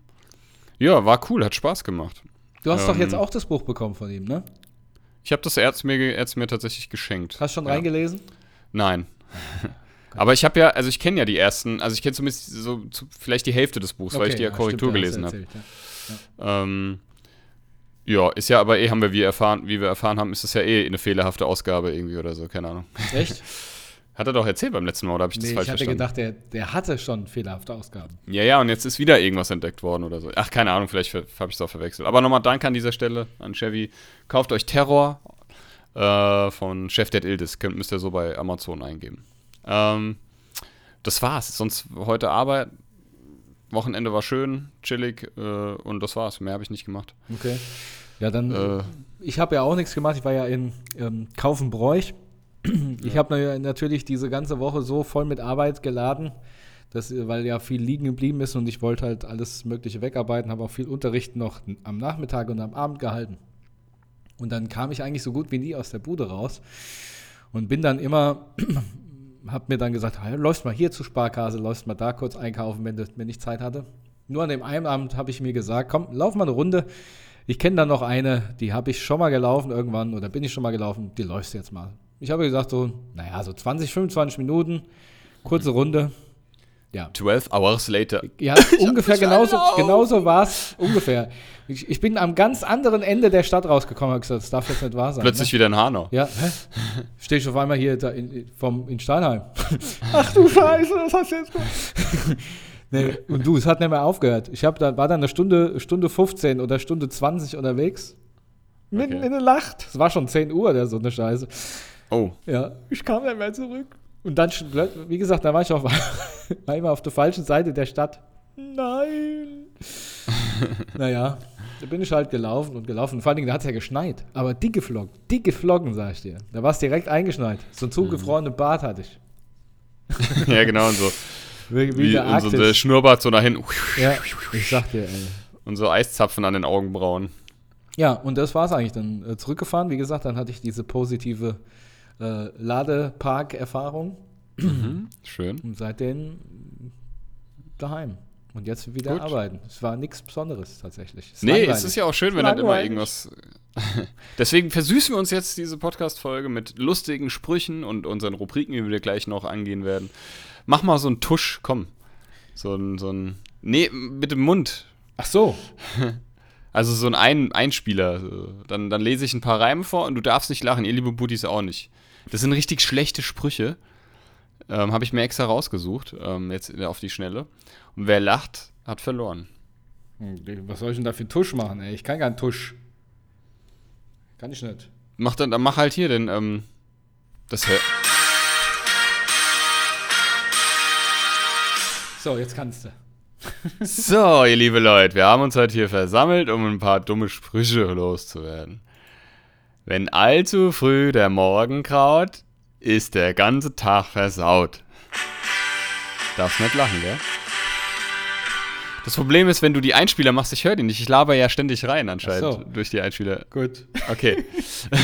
Speaker 1: ja, war cool, hat Spaß gemacht.
Speaker 2: Du hast doch jetzt ähm, auch das Buch bekommen von ihm, ne?
Speaker 1: Ich habe das Erz mir, Erz mir tatsächlich geschenkt.
Speaker 2: Hast du schon ja. reingelesen?
Speaker 1: Nein. Aber ich habe ja, also ich kenne ja die ersten, also ich kenne zumindest so zu, vielleicht die Hälfte des Buchs, okay, weil ich die ja, Korrektur stimmt, gelesen habe. Ja. Ähm, ja, ist ja aber eh, haben wir wie erfahren, wie wir erfahren haben, ist das ja eh eine fehlerhafte Ausgabe irgendwie oder so, keine Ahnung.
Speaker 2: Echt?
Speaker 1: Hat er doch erzählt beim letzten Mal, oder habe ich nee, das falsch verstanden?
Speaker 2: Ich hatte gedacht, der, der hatte schon fehlerhafte Ausgaben.
Speaker 1: Ja, ja, und jetzt ist wieder irgendwas entdeckt worden oder so. Ach, keine Ahnung, vielleicht habe ich es auch verwechselt. Aber nochmal Dank an dieser Stelle an Chevy. Kauft euch Terror äh, von Chef Dead Ildis. Könnt, müsst ihr so bei Amazon eingeben. Ähm, das war's. Sonst heute Arbeit. Wochenende war schön, chillig äh, und das war's. Mehr habe ich nicht gemacht.
Speaker 2: Okay. Ja, dann. Äh, ich habe ja auch nichts gemacht. Ich war ja in ähm, Kaufenbräuch ich habe natürlich diese ganze Woche so voll mit Arbeit geladen, dass, weil ja viel liegen geblieben ist und ich wollte halt alles Mögliche wegarbeiten, habe auch viel Unterricht noch am Nachmittag und am Abend gehalten. Und dann kam ich eigentlich so gut wie nie aus der Bude raus und bin dann immer, habe mir dann gesagt, hey, läufst mal hier zu Sparkasse, läufst mal da kurz einkaufen, wenn, wenn ich Zeit hatte. Nur an dem einen Abend habe ich mir gesagt, komm, lauf mal eine Runde. Ich kenne da noch eine, die habe ich schon mal gelaufen irgendwann oder bin ich schon mal gelaufen, die läufst jetzt mal. Ich habe gesagt, so, naja, so 20, 25 Minuten, kurze Runde.
Speaker 1: Ja. 12 hours later.
Speaker 2: Ja, ungefähr genauso, genauso war es. Ungefähr. Ich, ich, bin am ganz anderen Ende der Stadt rausgekommen und gesagt, das darf jetzt nicht wahr sein.
Speaker 1: Plötzlich ne? wieder in Hanau.
Speaker 2: Ja? Stehe ich auf einmal hier da in, vom, in Steinheim. Ach du Scheiße, was hast du jetzt gemacht? nee, und du, es hat nicht mehr aufgehört. Ich hab da, war dann eine Stunde, Stunde 15 oder Stunde 20 unterwegs. Mitten okay. in der Nacht. Es war schon 10 Uhr oder so eine Scheiße.
Speaker 1: Oh.
Speaker 2: Ja, ich kam dann mehr zurück. Und dann, wie gesagt, da war ich auf einmal auf der falschen Seite der Stadt. Nein. naja, da bin ich halt gelaufen und gelaufen. vor allen Dingen, da hat es ja geschneit. Aber dicke Flocken, dicke Flocken, sag ich dir. Da war es direkt eingeschneit. So ein zugefrorenes mhm. Bart hatte ich.
Speaker 1: ja, genau, und so. Wie, wie, wie der, und so der Schnurrbart so nach hinten.
Speaker 2: Ja, ich sag dir, ey.
Speaker 1: Und so Eiszapfen an den Augenbrauen.
Speaker 2: Ja, und das war es eigentlich. Dann äh, zurückgefahren. Wie gesagt, dann hatte ich diese positive äh, Ladepark-Erfahrung.
Speaker 1: Mhm, schön.
Speaker 2: Und seitdem daheim. Und jetzt wieder Gut. arbeiten. Es war nichts Besonderes tatsächlich.
Speaker 1: Es nee, langweilig. es ist ja auch schön, wenn dann immer irgendwas. Deswegen versüßen wir uns jetzt diese Podcast-Folge mit lustigen Sprüchen und unseren Rubriken, die wir gleich noch angehen werden. Mach mal so einen Tusch, komm. So ein, so ein. Nee, mit dem Mund.
Speaker 2: Ch so.
Speaker 1: Also so ein Einspieler. Dann, dann lese ich ein paar Reime vor und du darfst nicht lachen, ihr liebe Buddies auch nicht. Das sind richtig schlechte Sprüche. Ähm, Habe ich mir extra rausgesucht, ähm, jetzt auf die Schnelle. Und wer lacht, hat verloren.
Speaker 2: Hm, was soll ich denn da für Tusch machen, ey? Ich kann keinen Tusch. Kann ich nicht.
Speaker 1: Mach dann, mach halt hier den, ähm, das hör
Speaker 2: So, jetzt kannst du.
Speaker 1: so, ihr liebe Leute, wir haben uns heute hier versammelt, um ein paar dumme Sprüche loszuwerden. Wenn allzu früh der Morgen kraut, ist der ganze Tag versaut. Darfst nicht lachen, gell? Das Problem ist, wenn du die Einspieler machst, ich höre die nicht. Ich laber ja ständig rein anscheinend so. durch die Einspieler.
Speaker 2: Gut.
Speaker 1: Okay.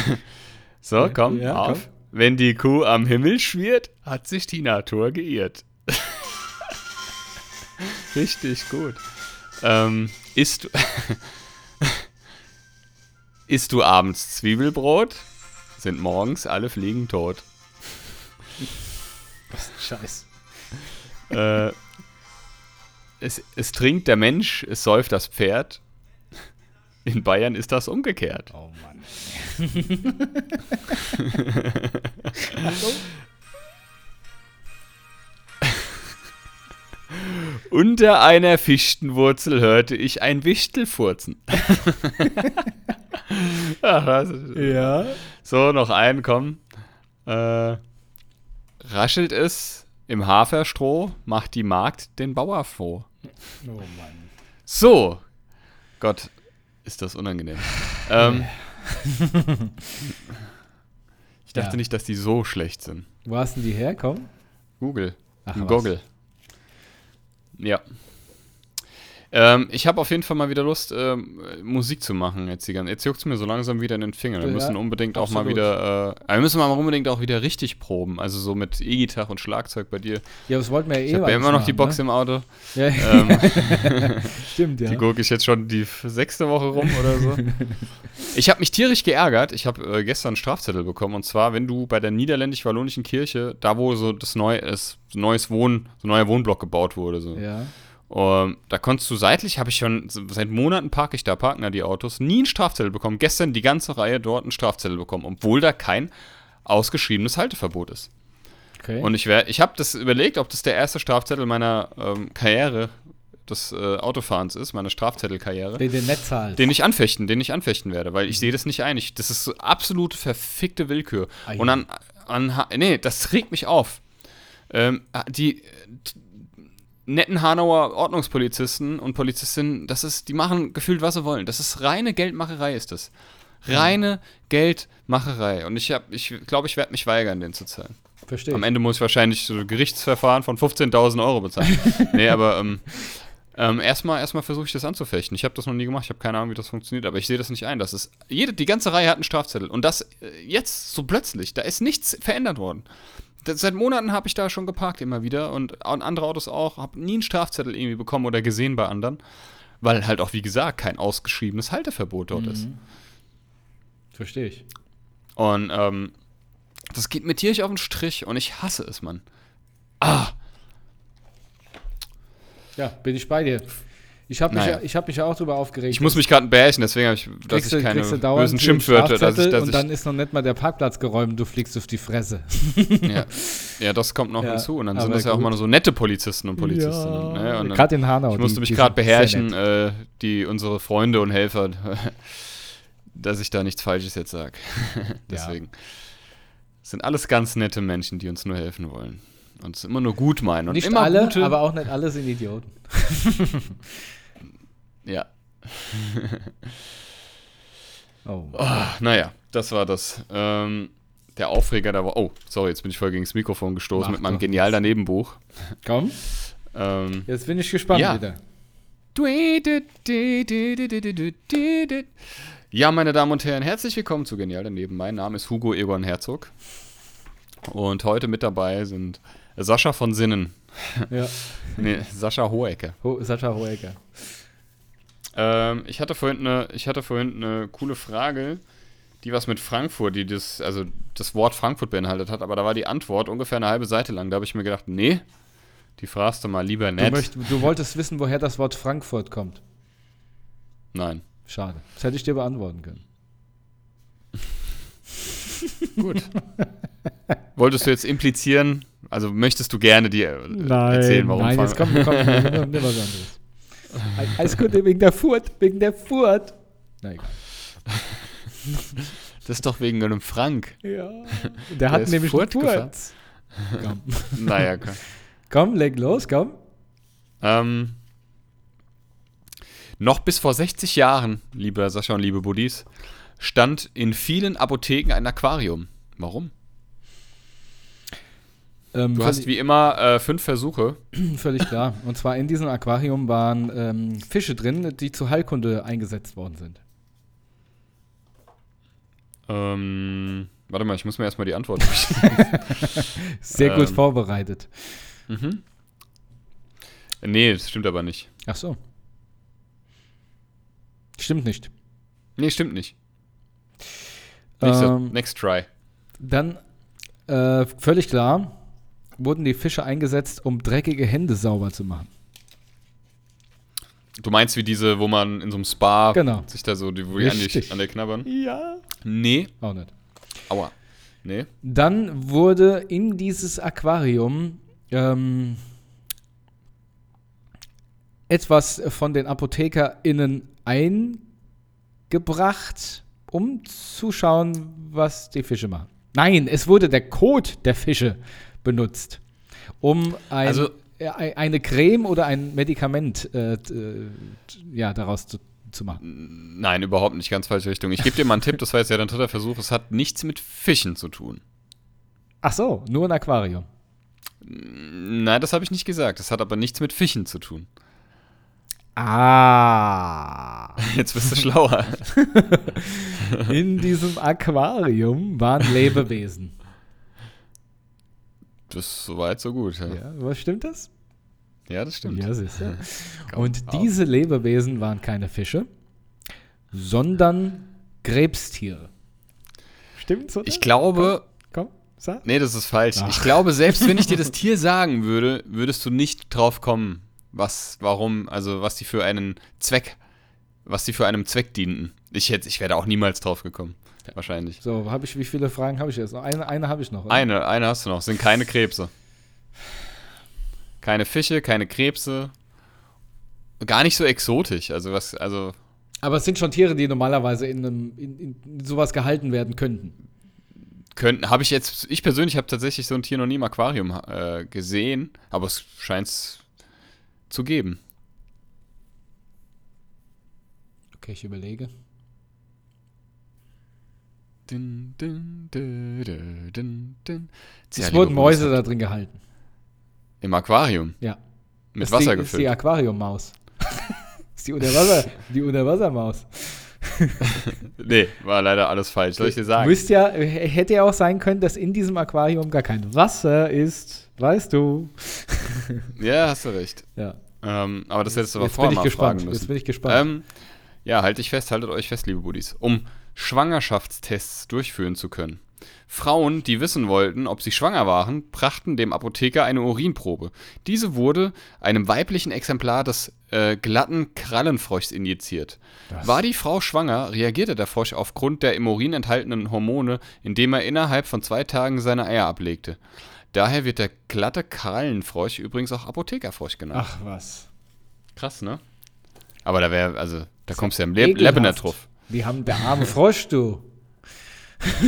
Speaker 1: so, komm, ja, auf. Komm. Wenn die Kuh am Himmel schwirrt, hat sich die Natur geirrt. Richtig gut. ähm, isst, du isst du abends Zwiebelbrot, sind morgens alle Fliegen tot.
Speaker 2: Was ein Scheiß.
Speaker 1: Äh, es, es trinkt der Mensch, es säuft das Pferd. In Bayern ist das umgekehrt.
Speaker 2: Oh Mann.
Speaker 1: Unter einer Fichtenwurzel hörte ich ein Wichtel furzen.
Speaker 2: Ja.
Speaker 1: so, noch einen, komm. Äh, raschelt es im Haferstroh, macht die Magd den Bauer froh.
Speaker 2: Oh Mann.
Speaker 1: So. Gott, ist das unangenehm. Ähm, ich dachte
Speaker 2: Ja.
Speaker 1: nicht, dass die so schlecht sind.
Speaker 2: Wo hast denn die her? Komm.
Speaker 1: Google.
Speaker 2: Ach.
Speaker 1: Goggle. Ja. Ähm, ich habe auf jeden Fall mal wieder Lust, ähm, Musik zu machen jetzt die ganze Jetzt juckt es mir so langsam wieder in den Fingern. Wir
Speaker 2: Ja,
Speaker 1: müssen unbedingt auch mal
Speaker 2: absolut.
Speaker 1: wieder, äh, wir müssen mal unbedingt auch wieder richtig proben. Also so mit E-Gitarre und Schlagzeug bei dir.
Speaker 2: Ja, das wollten wir ja eh
Speaker 1: Ich habe ja immer noch die
Speaker 2: machen,
Speaker 1: Box
Speaker 2: ne?
Speaker 1: im Auto.
Speaker 2: Ja,
Speaker 1: Ähm,
Speaker 2: stimmt, ja.
Speaker 1: Die gucke ich jetzt schon die sechste Woche rum oder so. Ich habe mich tierisch geärgert. Ich habe äh, gestern einen Strafzettel bekommen. Und zwar, wenn du bei der niederländisch-wallonischen Kirche, da wo so das neue, das neues Wohn, so ein neuer Wohnblock gebaut wurde, so.
Speaker 2: Ja.
Speaker 1: Ähm, da konntest du seitlich, habe ich schon, seit Monaten parke ich da, parken da die Autos, nie einen Strafzettel bekommen. Gestern die ganze Reihe dort einen Strafzettel bekommen, obwohl da kein ausgeschriebenes Halteverbot ist.
Speaker 2: Okay.
Speaker 1: Und ich, wär- ich habe das überlegt, ob das der erste Strafzettel meiner ähm, Karriere des äh, Autofahrens ist, meine Strafzettelkarriere,
Speaker 2: den, den Netzhalt.
Speaker 1: den ich anfechten, den ich anfechten werde, weil ich sehe das nicht ein. Ich, das ist so absolute verfickte Willkür.
Speaker 2: Ei.
Speaker 1: Und an, an, nee, das regt mich auf. Ähm, die netten Hanauer Ordnungspolizisten und Polizistinnen, das ist, die machen gefühlt, was sie wollen. Das ist reine Geldmacherei, ist das. Reine Geldmacherei. Und ich, hab- ich glaube, ich werde mich weigern, den zu zahlen.
Speaker 2: Verstehe.
Speaker 1: Am Ende muss ich wahrscheinlich so ein Gerichtsverfahren von 15.000 Euro bezahlen. nee, aber ähm, ähm, erstmal erstmal versuche ich das anzufechten. Ich habe das noch nie gemacht, ich habe keine Ahnung, wie das funktioniert, aber ich sehe das nicht ein. Das ist, jede, die ganze Reihe hat einen Strafzettel. Und das äh, jetzt so plötzlich, da ist nichts verändert worden. Das, seit Monaten habe ich da schon geparkt immer wieder und, und andere Autos auch, habe nie einen Strafzettel irgendwie bekommen oder gesehen bei anderen, weil halt auch, wie gesagt, kein ausgeschriebenes Halteverbot dort ist.
Speaker 2: Verstehe ich.
Speaker 1: Und ähm, das geht mir tierisch auf den Strich und ich hasse es, Mann. Ah,
Speaker 2: Ja, bin ich bei dir. Ich habe mich,
Speaker 1: Naja.
Speaker 2: ja- ich hab mich ja auch drüber aufgeregt.
Speaker 1: ich muss mich gerade bärchen, deswegen habe ich, dass
Speaker 2: kriegst
Speaker 1: ich keine bösen Schimpfwörter, dass ich, dass
Speaker 2: und dann ist noch nicht mal der Parkplatz geräumt du fliegst auf die Fresse.
Speaker 1: ja, ja, das kommt noch
Speaker 2: Ja,
Speaker 1: hinzu. Und dann sind das ja auch
Speaker 2: gut.
Speaker 1: mal so nette Polizisten und Polizistinnen. Ne? Und dann,
Speaker 2: Gerade in Hanau.
Speaker 1: ich musste
Speaker 2: die-
Speaker 1: mich gerade beherrschen, äh, die unsere Freunde und Helfer, dass ich da nichts Falsches jetzt sage. Deswegen. Das sind alles ganz nette Menschen, die uns nur helfen wollen. Und es immer nur gut meinen. Und
Speaker 2: Nicht
Speaker 1: immer
Speaker 2: alle,
Speaker 1: gute,
Speaker 2: aber auch nicht alle sind Idioten.
Speaker 1: Ja.
Speaker 2: Oh.
Speaker 1: Ah, naja, das war das. Ähm, der Aufreger da war. Oh, sorry, jetzt bin ich voll gegen das Mikrofon gestoßen
Speaker 2: Mach
Speaker 1: mit meinem genial daneben Buch.
Speaker 2: Komm,
Speaker 1: Ähm,
Speaker 2: jetzt bin ich gespannt
Speaker 1: Ja.
Speaker 2: wieder.
Speaker 1: Ja, meine Damen und Herren, herzlich willkommen zu Genial daneben. Mein Name ist Hugo Egon Herzog. Und heute mit dabei sind Sascha von Sinnen.
Speaker 2: Ja.
Speaker 1: Nee, Sascha Hohecke.
Speaker 2: Ho Sascha Hoeger.
Speaker 1: Ähm, ich, hatte vorhin eine, ich hatte vorhin eine coole Frage, die was mit Frankfurt, die das, also das Wort Frankfurt beinhaltet hat, aber da war die Antwort ungefähr eine halbe Seite lang. Da habe ich mir gedacht, nee, die fragst du mal lieber
Speaker 2: Du,
Speaker 1: nett.
Speaker 2: möcht, du wolltest wissen, woher das Wort Frankfurt kommt.
Speaker 1: Nein.
Speaker 2: Schade. Das hätte ich dir beantworten können.
Speaker 1: Gut. Wolltest du jetzt implizieren, also möchtest du gerne dir äh, erzählen, warum
Speaker 2: nein,
Speaker 1: Frank-
Speaker 2: jetzt kommt, kommt nimm, nimm was anderes. Alles gut, wegen der Furt, wegen der Furt. Na egal.
Speaker 1: Das ist doch wegen einem Frank.
Speaker 2: Ja. Der hat
Speaker 1: ist
Speaker 2: nämlich
Speaker 1: Furt.
Speaker 2: Furz. Komm.
Speaker 1: Naja, okay.
Speaker 2: komm, leg los, komm.
Speaker 1: ähm, noch bis vor 60 Jahren, lieber Sascha und liebe Buddies, stand in vielen Apotheken ein Aquarium. Warum?
Speaker 2: Ähm,
Speaker 1: Du hast wie immer äh, fünf Versuche.
Speaker 2: völlig klar. Und zwar in diesem Aquarium waren ähm, Fische drin, die zur Heilkunde eingesetzt worden sind.
Speaker 1: Ähm, warte mal, ich muss mir erstmal die Antwort.
Speaker 2: Sehr gut
Speaker 1: Ähm.
Speaker 2: vorbereitet.
Speaker 1: mhm. Nee, das stimmt aber nicht.
Speaker 2: Ach so. Stimmt nicht.
Speaker 1: Nee, stimmt nicht. Nächste,
Speaker 2: Ähm,
Speaker 1: next try.
Speaker 2: Dann, äh, völlig klar, wurden die Fische eingesetzt, um dreckige Hände sauber zu machen.
Speaker 1: Du meinst wie diese, wo man in so einem Spa
Speaker 2: Genau.
Speaker 1: sich da so, die, wo die an, die, an der knabbern?
Speaker 2: Ja.
Speaker 1: Nee.
Speaker 2: Auch nicht.
Speaker 1: Aua. Nee.
Speaker 2: Dann wurde in dieses Aquarium ähm, etwas von den ApothekerInnen eingebracht, um zu schauen, was die Fische machen. Nein, es wurde der Kot der Fische benutzt, um ein,
Speaker 1: Also-
Speaker 2: äh, eine Creme oder ein Medikament äh, äh, ja, daraus zu, zu machen.
Speaker 1: Nein, überhaupt nicht. Ganz falsche Richtung. Ich gebe dir mal einen Tipp, das war jetzt ja dein dritter Versuch. Es hat nichts mit Fischen zu tun.
Speaker 2: Ach so, nur ein Aquarium.
Speaker 1: Nein, das habe ich nicht gesagt. Das hat aber nichts mit Fischen zu tun.
Speaker 2: Ah.
Speaker 1: Jetzt bist du schlauer.
Speaker 2: In diesem Aquarium waren Lebewesen.
Speaker 1: Das ist soweit so gut. Ja,
Speaker 2: Ja, was stimmt das?
Speaker 1: ja das stimmt.
Speaker 2: Ja, siehst du.
Speaker 1: Komm,
Speaker 2: Und diese Lebewesen waren keine Fische, sondern Krebstiere. Stimmt's, oder?
Speaker 1: Ich glaube,
Speaker 2: Komm, sag.
Speaker 1: nee, das ist falsch.
Speaker 2: Ach.
Speaker 1: Ich glaube, selbst wenn ich dir das Tier sagen würde, würdest du nicht drauf kommen, was, warum, also was die für einen Zweck, was die für einen Zweck dienten. Ich hätte, ich wäre da auch niemals drauf gekommen. Wahrscheinlich.
Speaker 2: So, habe ich, wie viele Fragen habe ich jetzt noch? Eine, eine habe ich noch. oder?
Speaker 1: Eine, eine hast du noch. Sind keine Krebse. Keine Fische, keine Krebse. Gar nicht so exotisch. Also was, also
Speaker 2: Aber es sind schon Tiere, die normalerweise in, einem, in, in sowas gehalten werden könnten.
Speaker 1: könnten, habe ich jetzt, ich persönlich habe tatsächlich so ein Tier noch nie im Aquarium äh, gesehen, aber es scheint es zu geben.
Speaker 2: Okay, ich überlege.
Speaker 1: Din, din, din, din. Tja,
Speaker 2: Es wurden Mäuse da drin gehalten.
Speaker 1: Im Aquarium.
Speaker 2: Ja.
Speaker 1: Mit
Speaker 2: Das ist
Speaker 1: Wasser
Speaker 2: die, ist
Speaker 1: gefüllt.
Speaker 2: die Aquariummaus. das ist die, Unterwasser, die Unterwassermaus.
Speaker 1: Nee, war leider alles falsch. Soll ich dir sagen?
Speaker 2: Müsst ja, hätte ja auch sein können, dass in diesem Aquarium gar kein Wasser ist. Weißt du?
Speaker 1: Ja, hast du recht.
Speaker 2: Ja.
Speaker 1: Ähm, aber das hättest du aber vorher mal
Speaker 2: gespannt.
Speaker 1: fragen müssen.
Speaker 2: Jetzt bin ich gespannt.
Speaker 1: Ähm, ja, haltet euch fest, haltet euch fest, liebe Buddies. Um Schwangerschaftstests durchführen zu können. Frauen, die wissen wollten, ob sie schwanger waren, brachten dem Apotheker eine Urinprobe. Diese wurde einem weiblichen Exemplar des äh, glatten Krallenfroschs injiziert. War die Frau schwanger, reagierte der Frosch aufgrund der im Urin enthaltenen Hormone, indem er innerhalb von zwei Tagen seine Eier ablegte. Daher wird der glatte Krallenfrosch übrigens auch Apothekerfrosch genannt.
Speaker 2: Ach was.
Speaker 1: Krass, ne? Aber da wäre, also, da kommst du ja im Leb
Speaker 2: Ekelhaft.
Speaker 1: Leben nicht drauf.
Speaker 2: Die haben der arme Frosch, du.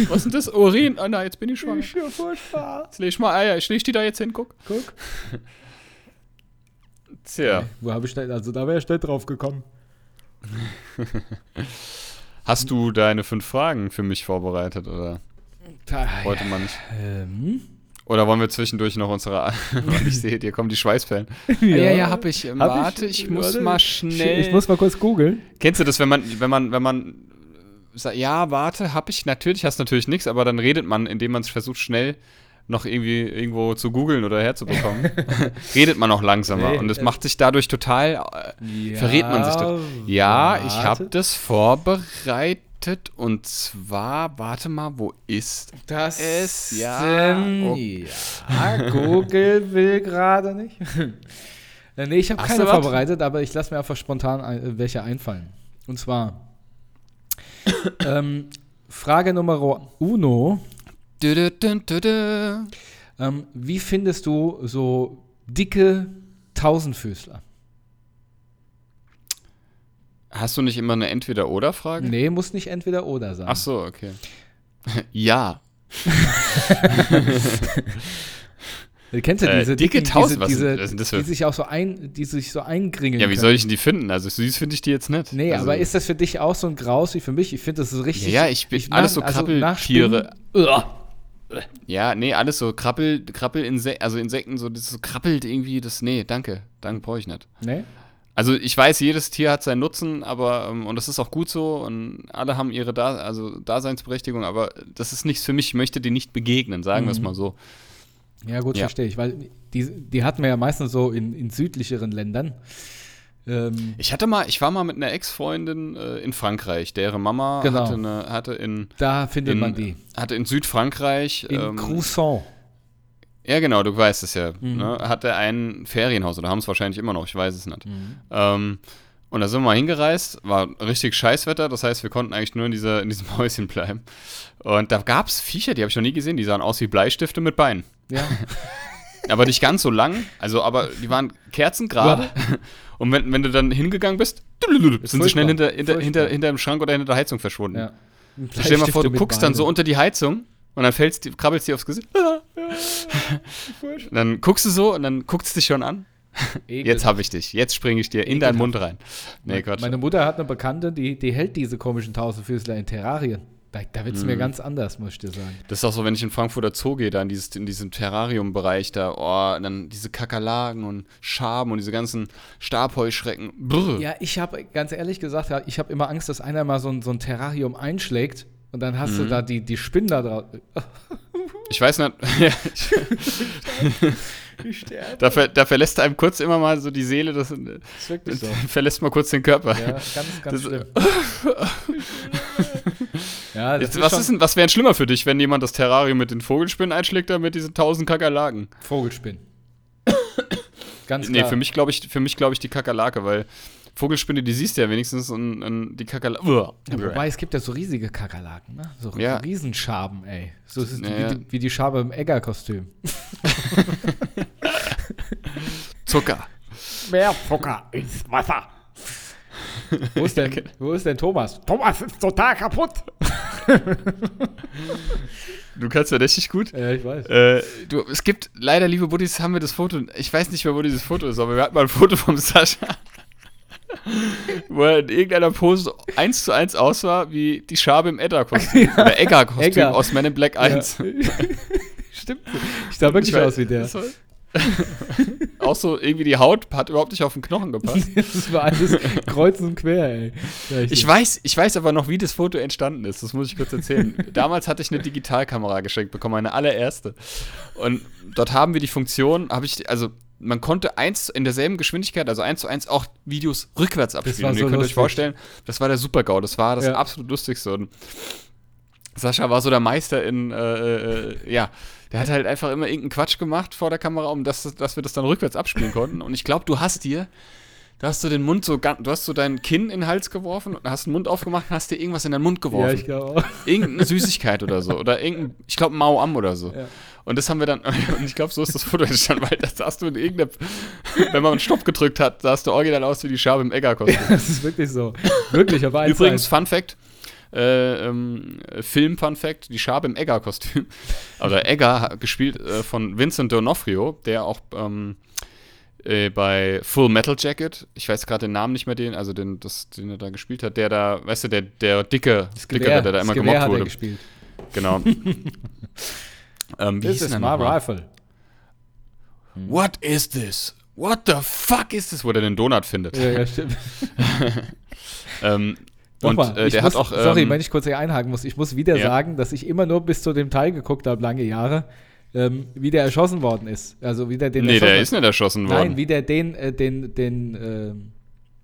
Speaker 1: Was ist denn das? Urin? Ah, na, jetzt bin ich schwanger.
Speaker 2: ja furchtbar.
Speaker 1: Jetzt leg ich mal Eier. Ich leg die da jetzt hin, guck.
Speaker 2: Guck.
Speaker 1: Tja.
Speaker 2: Wo habe ich denn, also da wäre ich nicht drauf gekommen.
Speaker 1: Hast du deine fünf Fragen für mich vorbereitet oder wollte man nicht?
Speaker 2: Ähm,
Speaker 1: Oder wollen wir zwischendurch noch unsere. Ich sehe, dir kommen die Schweißperlen.
Speaker 2: ja,
Speaker 1: ja, ja, hab ich.
Speaker 2: Hab
Speaker 1: warte, ich, muss
Speaker 2: warte.
Speaker 1: mal schnell.
Speaker 2: Ich muss mal kurz googeln.
Speaker 1: Kennst du das, wenn man, wenn man, wenn man sagt, ja, warte, hab ich, natürlich hast du natürlich nichts, aber dann redet man, indem man es versucht, schnell noch irgendwie irgendwo zu googeln oder herzubekommen, redet man auch langsamer.
Speaker 2: Nee,
Speaker 1: und es
Speaker 2: äh,
Speaker 1: macht sich dadurch total, äh, verrät man sich doch. Ja, ich habe
Speaker 2: warte.
Speaker 1: das vorbereitet und zwar, warte mal, wo ist
Speaker 2: Das
Speaker 1: Es, ja, oh.
Speaker 2: ja, Google will gerade nicht. Äh, nee, ich habe keine
Speaker 1: du
Speaker 2: vorbereitet, aber ich lasse mir einfach spontan äh, welche einfallen. Und zwar ähm, Frage Nummer uno.
Speaker 1: Dü, dü, dü.
Speaker 2: Ähm, wie findest du so dicke Tausendfüßler?
Speaker 1: Hast du nicht immer eine Entweder-Oder-Frage?
Speaker 2: Nee, muss nicht entweder oder sein.
Speaker 1: Ach so, okay. ja.
Speaker 2: Kennst du
Speaker 1: Äh,
Speaker 2: diese
Speaker 1: dicke
Speaker 2: dicken,
Speaker 1: Tausend-
Speaker 2: diese, diese,
Speaker 1: das für-
Speaker 2: die sich auch so ein, die sich so eingringeln
Speaker 1: Ja, wie
Speaker 2: können?
Speaker 1: soll ich denn die finden? Also süß finde ich die jetzt nicht.
Speaker 2: Nee,
Speaker 1: also,
Speaker 2: aber ist das für dich auch so ein Graus wie für mich? Ich finde, das ist richtig.
Speaker 1: Ja, ja, ich bin- alles so Krabbeltiere.
Speaker 2: Ugh.
Speaker 1: Ja, nee, alles so Krabbel, Krabbel Inse also Insekten, so, das so krabbelt irgendwie, das, nee, danke, danke, brauche ich nicht.
Speaker 2: Nee?
Speaker 1: Also ich weiß, jedes Tier hat seinen Nutzen, aber, ähm, und das ist auch gut so und alle haben ihre da also Daseinsberechtigung, aber das ist nichts für mich, ich möchte die nicht begegnen, sagen wir es
Speaker 2: Mhm.
Speaker 1: mal so.
Speaker 2: Ja, gut,
Speaker 1: Ja.
Speaker 2: verstehe ich. Weil die, die hatten wir ja meistens so in, in südlicheren Ländern.
Speaker 1: Ähm, ich hatte mal, ich war mal mit einer Ex-Freundin äh, in Frankreich. Deren Mama genau. hatte, eine, hatte in.
Speaker 2: Da findet
Speaker 1: in,
Speaker 2: man die.
Speaker 1: Hatte in Südfrankreich.
Speaker 2: In ähm, Croissant.
Speaker 1: Ja, genau, du weißt es ja. Mhm. Ne, hatte ein Ferienhaus oder haben es wahrscheinlich immer noch, ich weiß es nicht. Mhm. Ähm, und da sind wir mal hingereist, war richtig Scheißwetter, das heißt, wir konnten eigentlich nur in, dieser, in diesem Häuschen bleiben. Und da gab es Viecher, die habe ich noch nie gesehen, die sahen aus wie Bleistifte mit Beinen.
Speaker 2: Ja.
Speaker 1: aber nicht ganz so lang, also aber die waren kerzengerade. Und wenn, wenn du dann hingegangen bist, sind sie schnell hinter, hinter, hinter, hinter dem Schrank oder hinter der Heizung verschwunden. Ja. Stell dir mal vor, du guckst dann so unter die Heizung und dann fällst, krabbelst du aufs Gesicht. dann guckst du so und dann guckst du dich schon an. Ekel. Jetzt habe ich dich. Jetzt springe ich dir in deinen Mund rein.
Speaker 2: Nee, Quatsch. Meine Mutter hat eine Bekannte, die, die hält diese komischen Tausendfüßler in Terrarien. Da, da wird es mhm. mir ganz anders, muss ich dir sagen.
Speaker 1: Das ist auch so, wenn ich in Frankfurter Zoo gehe, da in, dieses, in diesem Terrarium-Bereich, da, oh, dann diese Kakerlaken und Schaben und diese ganzen Stabheuschrecken. Brr.
Speaker 2: Ja, ich habe, ganz ehrlich gesagt, ich habe immer Angst, dass einer mal so ein, so ein Terrarium einschlägt und dann hast mhm. du da die, die Spinnen da drauf.
Speaker 1: Ich weiß nicht. ich sterbe. Da, ver, da, verlässt einem kurz immer mal so die Seele, das, das ist wirklich so. verlässt mal kurz den Körper. Ja, ganz, ganz das, schlimm. ja, Jetzt, was, ist denn, was wäre schlimmer für dich, wenn jemand das Terrarium mit den Vogelspinnen einschlägt oder mit diesen tausend Kakerlaken?
Speaker 2: Vogelspinnen.
Speaker 1: ganz klar. Nee, für mich glaube ich, glaub ich die Kakerlake, weil Vogelspinne, die siehst du ja wenigstens und, und die Kakerlaken. Ja,
Speaker 2: wobei es gibt ja so riesige Kakerlaken, ne? So ja. Riesenschaben, ey. So ist es ja, wie, die, wie, die, Schabe im Egger-Kostüm.
Speaker 1: Zucker.
Speaker 2: Mehr Zucker ins Wasser. Wo ist, denn, wo ist denn Thomas? Thomas ist total kaputt.
Speaker 1: du kannst ja richtig gut.
Speaker 2: Ja, ich weiß.
Speaker 1: Äh, du, es gibt leider, liebe Buddies, haben wir das Foto. Ich weiß nicht mehr, wo dieses Foto ist, aber wir hatten mal ein Foto vom Sascha. wo er in irgendeiner Pose eins zu eins aussah wie die Schabe im Edda-Kostüm. Ja. Oder Egger-Kostüm Egger. aus Men in Black 1. Ja.
Speaker 2: Stimmt. Ich sah wirklich ich aus wie der.
Speaker 1: auch so irgendwie die Haut hat überhaupt nicht auf den Knochen gepasst.
Speaker 2: das war alles kreuz und quer, ey.
Speaker 1: Ich weiß, ich weiß aber noch, wie das Foto entstanden ist. Das muss ich kurz erzählen. Damals hatte ich eine Digitalkamera geschenkt bekommen, meine allererste. Und dort haben wir die Funktion, habe ich, also man konnte eins in derselben Geschwindigkeit, also eins zu eins, auch Videos rückwärts abspielen. So ihr könnt lustig. euch vorstellen, das war der Super-GAU, das war das ja. absolut Lustigste. Und Sascha war so der Meister in, äh, äh, ja, der hat halt einfach immer irgendeinen Quatsch gemacht vor der Kamera, um das, dass wir das dann rückwärts abspielen konnten. Und ich glaube, du hast dir, da hast du den Mund so, du hast so dein Kinn in den Hals geworfen und hast den Mund aufgemacht und hast dir irgendwas in den Mund geworfen. Ja,
Speaker 2: ich glaube auch.
Speaker 1: Irgendeine Süßigkeit oder so. Oder irgendein, ich glaube, Mau Am oder so. Ja. Und das haben wir dann, und ich glaube, so ist das Foto entstanden, weil das hast du in irgendeiner, wenn man einen Stopp gedrückt hat, sahst du original aus wie die Schabe im Egger-Kostüm. Ja,
Speaker 2: das ist wirklich so. Wirklich, aber
Speaker 1: Übrigens, Fun Fact, äh, ähm, Film-Fun-Fact, die Schabe im Egger-Kostüm. Also Egger, gespielt äh, von Vincent D'Onofrio, der auch ähm, äh, bei Full Metal Jacket, ich weiß gerade den Namen nicht mehr, den, also den, das, den er da gespielt hat, der da, weißt du, der, der dicke, dickere, der da immer gemobbt wurde.
Speaker 2: gespielt.
Speaker 1: Genau. ähm, wie
Speaker 2: this is my rifle.
Speaker 1: What is this? What the fuck is this? Wo der den Donut findet.
Speaker 2: Ja, ja, stimmt.
Speaker 1: ähm, und mal, äh, der
Speaker 2: muss,
Speaker 1: hat auch.
Speaker 2: Ähm, sorry, wenn ich kurz hier einhaken muss. Ich muss wieder ja. sagen, dass ich immer nur bis zu dem Teil geguckt habe, lange Jahre, ähm, wie der erschossen worden ist. Also wie der den.
Speaker 1: Nee, der ist nicht erschossen worden.
Speaker 2: Nein, wie der den, äh, den, den, äh,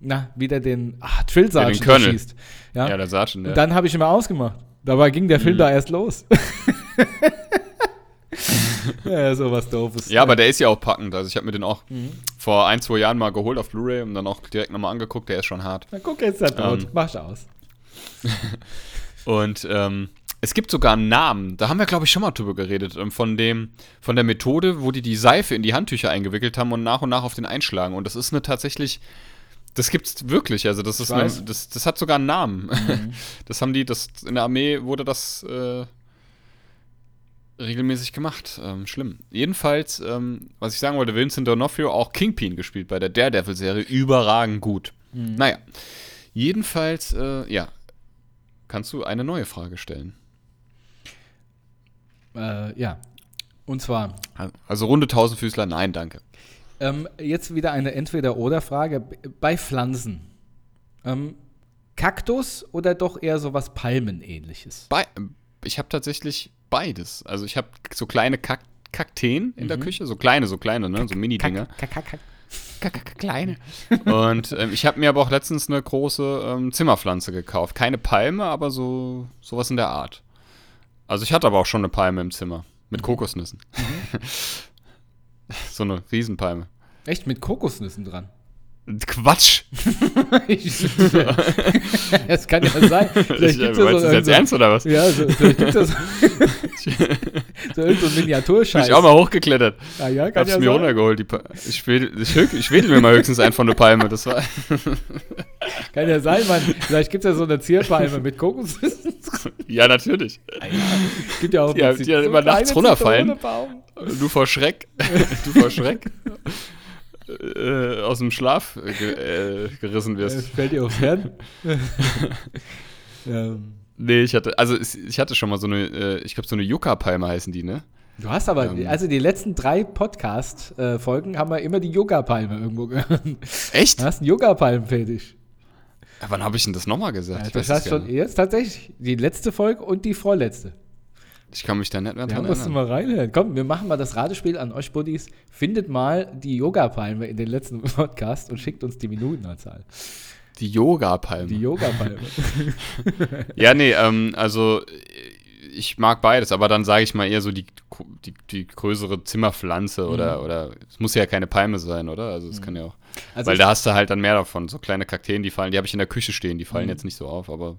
Speaker 2: na, wie der den, ach, Drill
Speaker 1: Sergeant
Speaker 2: ja,
Speaker 1: schießt. Ja, ja der Sergeant, ja.
Speaker 2: Und dann habe ich immer ausgemacht. Dabei ging der Film mhm. da erst los. ja, sowas doofes.
Speaker 1: Ja, aber der ist ja auch packend. Also ich habe mir den auch mhm. vor ein, zwei Jahren mal geholt auf Blu-ray und dann auch direkt nochmal angeguckt. Der ist schon hart.
Speaker 2: Na guck jetzt da tot. Ähm, Mach's aus.
Speaker 1: und ähm, es gibt sogar einen Namen. Da haben wir, glaube ich, schon mal drüber geredet. Ähm, von dem, von der Methode, wo die die Seife in die Handtücher eingewickelt haben und nach und nach auf den einschlagen. Und das ist eine tatsächlich das gibt's wirklich, also das ist eine, das, das hat sogar einen Namen. Mhm. Das haben die, das in der Armee wurde das äh, regelmäßig gemacht. Ähm, schlimm. Jedenfalls, ähm, was ich sagen wollte, Vincent D'Onofrio auch Kingpin gespielt bei der Daredevil-Serie. Überragend gut. Mhm. Naja. Jedenfalls, äh, ja. Kannst du eine neue Frage stellen?
Speaker 2: Äh, ja. Und zwar.
Speaker 1: Also runde Tausendfüßler, nein, danke.
Speaker 2: Ähm, jetzt wieder eine Entweder-Oder-Frage. Bei Pflanzen. Ähm, Kaktus oder doch eher so was Palmenähnliches?
Speaker 1: Bei, ich habe tatsächlich beides. Also ich habe so kleine Kak Kakteen in mhm. der Küche, so kleine, so kleine, ne? so Mini-Dinger. Kleine. Und ähm, ich habe mir aber auch letztens eine große ähm, Zimmerpflanze gekauft. Keine Palme, aber so sowas in der Art. Also ich hatte aber auch schon eine Palme im Zimmer. Mit Kokosnüssen. so eine Riesenpalme.
Speaker 2: Echt mit Kokosnüssen dran?
Speaker 1: Quatsch!
Speaker 2: das kann ja sein.
Speaker 1: Vielleicht ja so jetzt ernst oder was?
Speaker 2: Ja, so, vielleicht gibt es so irgendein Miniaturscheiß.
Speaker 1: Bin ich auch mal hochgeklettert.
Speaker 2: Ah, ja, kann
Speaker 1: Hab's
Speaker 2: ja
Speaker 1: mir
Speaker 2: sein.
Speaker 1: runtergeholt. Die ich, wedel, ich, ich wedel mir mal höchstens einen von der Palme. Das war
Speaker 2: Kann ja sein, Mann. Vielleicht gibt es ja so eine Zierpalme mit Kokosnüssen.
Speaker 1: ja, natürlich.
Speaker 2: Es gibt ja auch
Speaker 1: Die, die, die immer nachts runterfallen. Du vor Schreck. du vor Schreck. Äh, aus dem Schlaf äh, ge äh, gerissen wirst.
Speaker 2: Das fällt dir aufs Herz. ähm,
Speaker 1: Nee, ich hatte, also ich hatte schon mal so eine, äh, ich glaube so eine Yucca-Palme heißen die, ne?
Speaker 2: du hast aber,
Speaker 1: Ähm.
Speaker 2: also die letzten drei Podcast-Folgen haben wir immer die Yoga-Palme irgendwo gehört.
Speaker 1: Echt?
Speaker 2: Du hast einen Yoga-Palmen-Fetisch.
Speaker 1: Ja, wann habe ich denn das nochmal gesagt?
Speaker 2: Ja, das hast schon jetzt tatsächlich die letzte Folge und die vorletzte.
Speaker 1: Ich kann mich da nicht mehr dran
Speaker 2: musst du
Speaker 1: erinnern.
Speaker 2: mal reinhören. Komm, wir machen mal das Ratespiel an euch Buddies. Findet mal die Yoga-Palme in den letzten Podcast und schickt uns die Minutenanzahl.
Speaker 1: Die Yoga-Palme.
Speaker 2: Die Yoga-Palme.
Speaker 1: Ja, nee, ähm, also äh, ich mag beides, aber dann sage ich mal eher so die, die, die größere Zimmerpflanze oder, oder es muss ja keine Palme sein, oder? Also es kann ja auch.
Speaker 2: Also
Speaker 1: weil da hast du halt dann mehr davon. So kleine Kakteen, die fallen, die habe ich in der Küche stehen, die fallen
Speaker 2: Mhm.
Speaker 1: jetzt nicht so auf, aber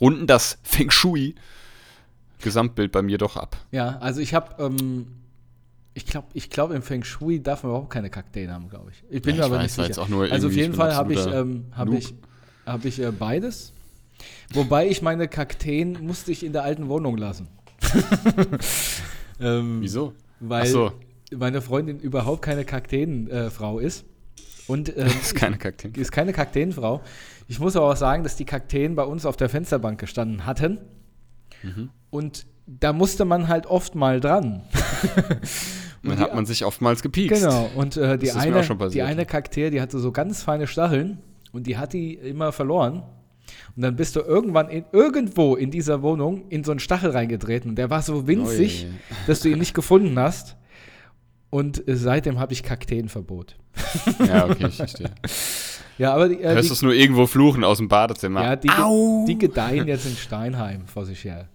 Speaker 1: runden das Feng Shui Gesamtbild bei mir doch ab.
Speaker 2: Ja, also ich habe, ähm, ich glaube, ich glaub, im Feng Shui darf man überhaupt keine Kakteen haben, glaube ich. Ich bin
Speaker 1: Ja,
Speaker 2: mir aber
Speaker 1: weiß,
Speaker 2: nicht sicher.
Speaker 1: jetzt auch nur
Speaker 2: also auf jeden Fall habe ich, ähm, hab ich, hab ich äh, beides. Wobei ich meine Kakteen musste ich in der alten Wohnung lassen. ähm,
Speaker 1: Wieso?
Speaker 2: Weil
Speaker 1: so.
Speaker 2: meine Freundin überhaupt keine Kakteenfrau ist. Und ähm,
Speaker 1: ist keine Kakteen.
Speaker 2: ist keine Kakteenfrau. Ich muss aber auch sagen, dass die Kakteen bei uns auf der Fensterbank gestanden hatten.
Speaker 1: Mhm.
Speaker 2: Und da musste man halt oft mal dran.
Speaker 1: Dann hat man sich oftmals gepiekst.
Speaker 2: Genau. Und äh, die, eine, die eine Kaktee, die hatte so ganz feine Stacheln und die hat die immer verloren. Und dann bist du irgendwann in, irgendwo in dieser Wohnung in so einen Stachel reingetreten. Und der war so winzig,
Speaker 1: Oh je.
Speaker 2: dass du ihn nicht gefunden hast. Und äh, seitdem habe ich Kakteenverbot.
Speaker 1: Ja, okay, ich verstehe.
Speaker 2: Ja, aber die, äh,
Speaker 1: Hörst du es nur irgendwo fluchen aus dem Badezimmer?
Speaker 2: ja, die,
Speaker 1: Au!
Speaker 2: die gedeihen jetzt in Steinheim vor sich her.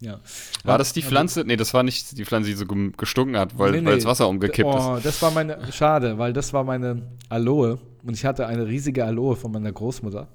Speaker 2: Ja.
Speaker 1: War das die Pflanze? Nee, das war nicht die Pflanze, die so gestunken hat, weil,
Speaker 2: Nee, nee.
Speaker 1: das Wasser umgekippt ist.
Speaker 2: Oh, das war meine, schade, weil das war meine Aloe. Und ich hatte eine riesige Aloe von meiner Großmutter.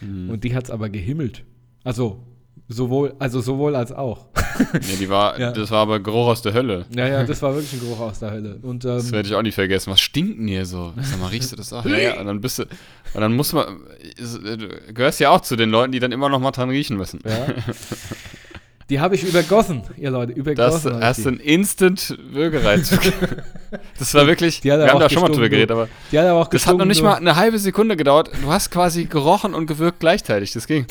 Speaker 1: Mhm.
Speaker 2: Und die hat es aber gehimmelt. Also sowohl, also sowohl als auch.
Speaker 1: Nee, die war,
Speaker 2: Ja.
Speaker 1: das war aber Geruch aus der Hölle.
Speaker 2: Naja, das war wirklich ein Geruch aus der Hölle. Und
Speaker 1: Das
Speaker 2: ähm,
Speaker 1: werde ich auch nicht vergessen. Was stinkt denn hier so? Sag mal, riechst du das auch? Ja, ja. Und dann bist du, und dann muss man, du gehörst ja auch zu den Leuten, die dann immer noch mal dran riechen müssen.
Speaker 2: ja, die habe ich übergossen, ihr Leute,
Speaker 1: Das
Speaker 2: übergossen. ich
Speaker 1: hast du einen Instant Würgereiz. das war wirklich, wir haben da schon mal drüber geredet, aber
Speaker 2: Die hat aber auch
Speaker 1: das hat noch nicht mal eine halbe Sekunde gedauert. Du hast quasi gerochen und gewirkt gleichzeitig. Das ging.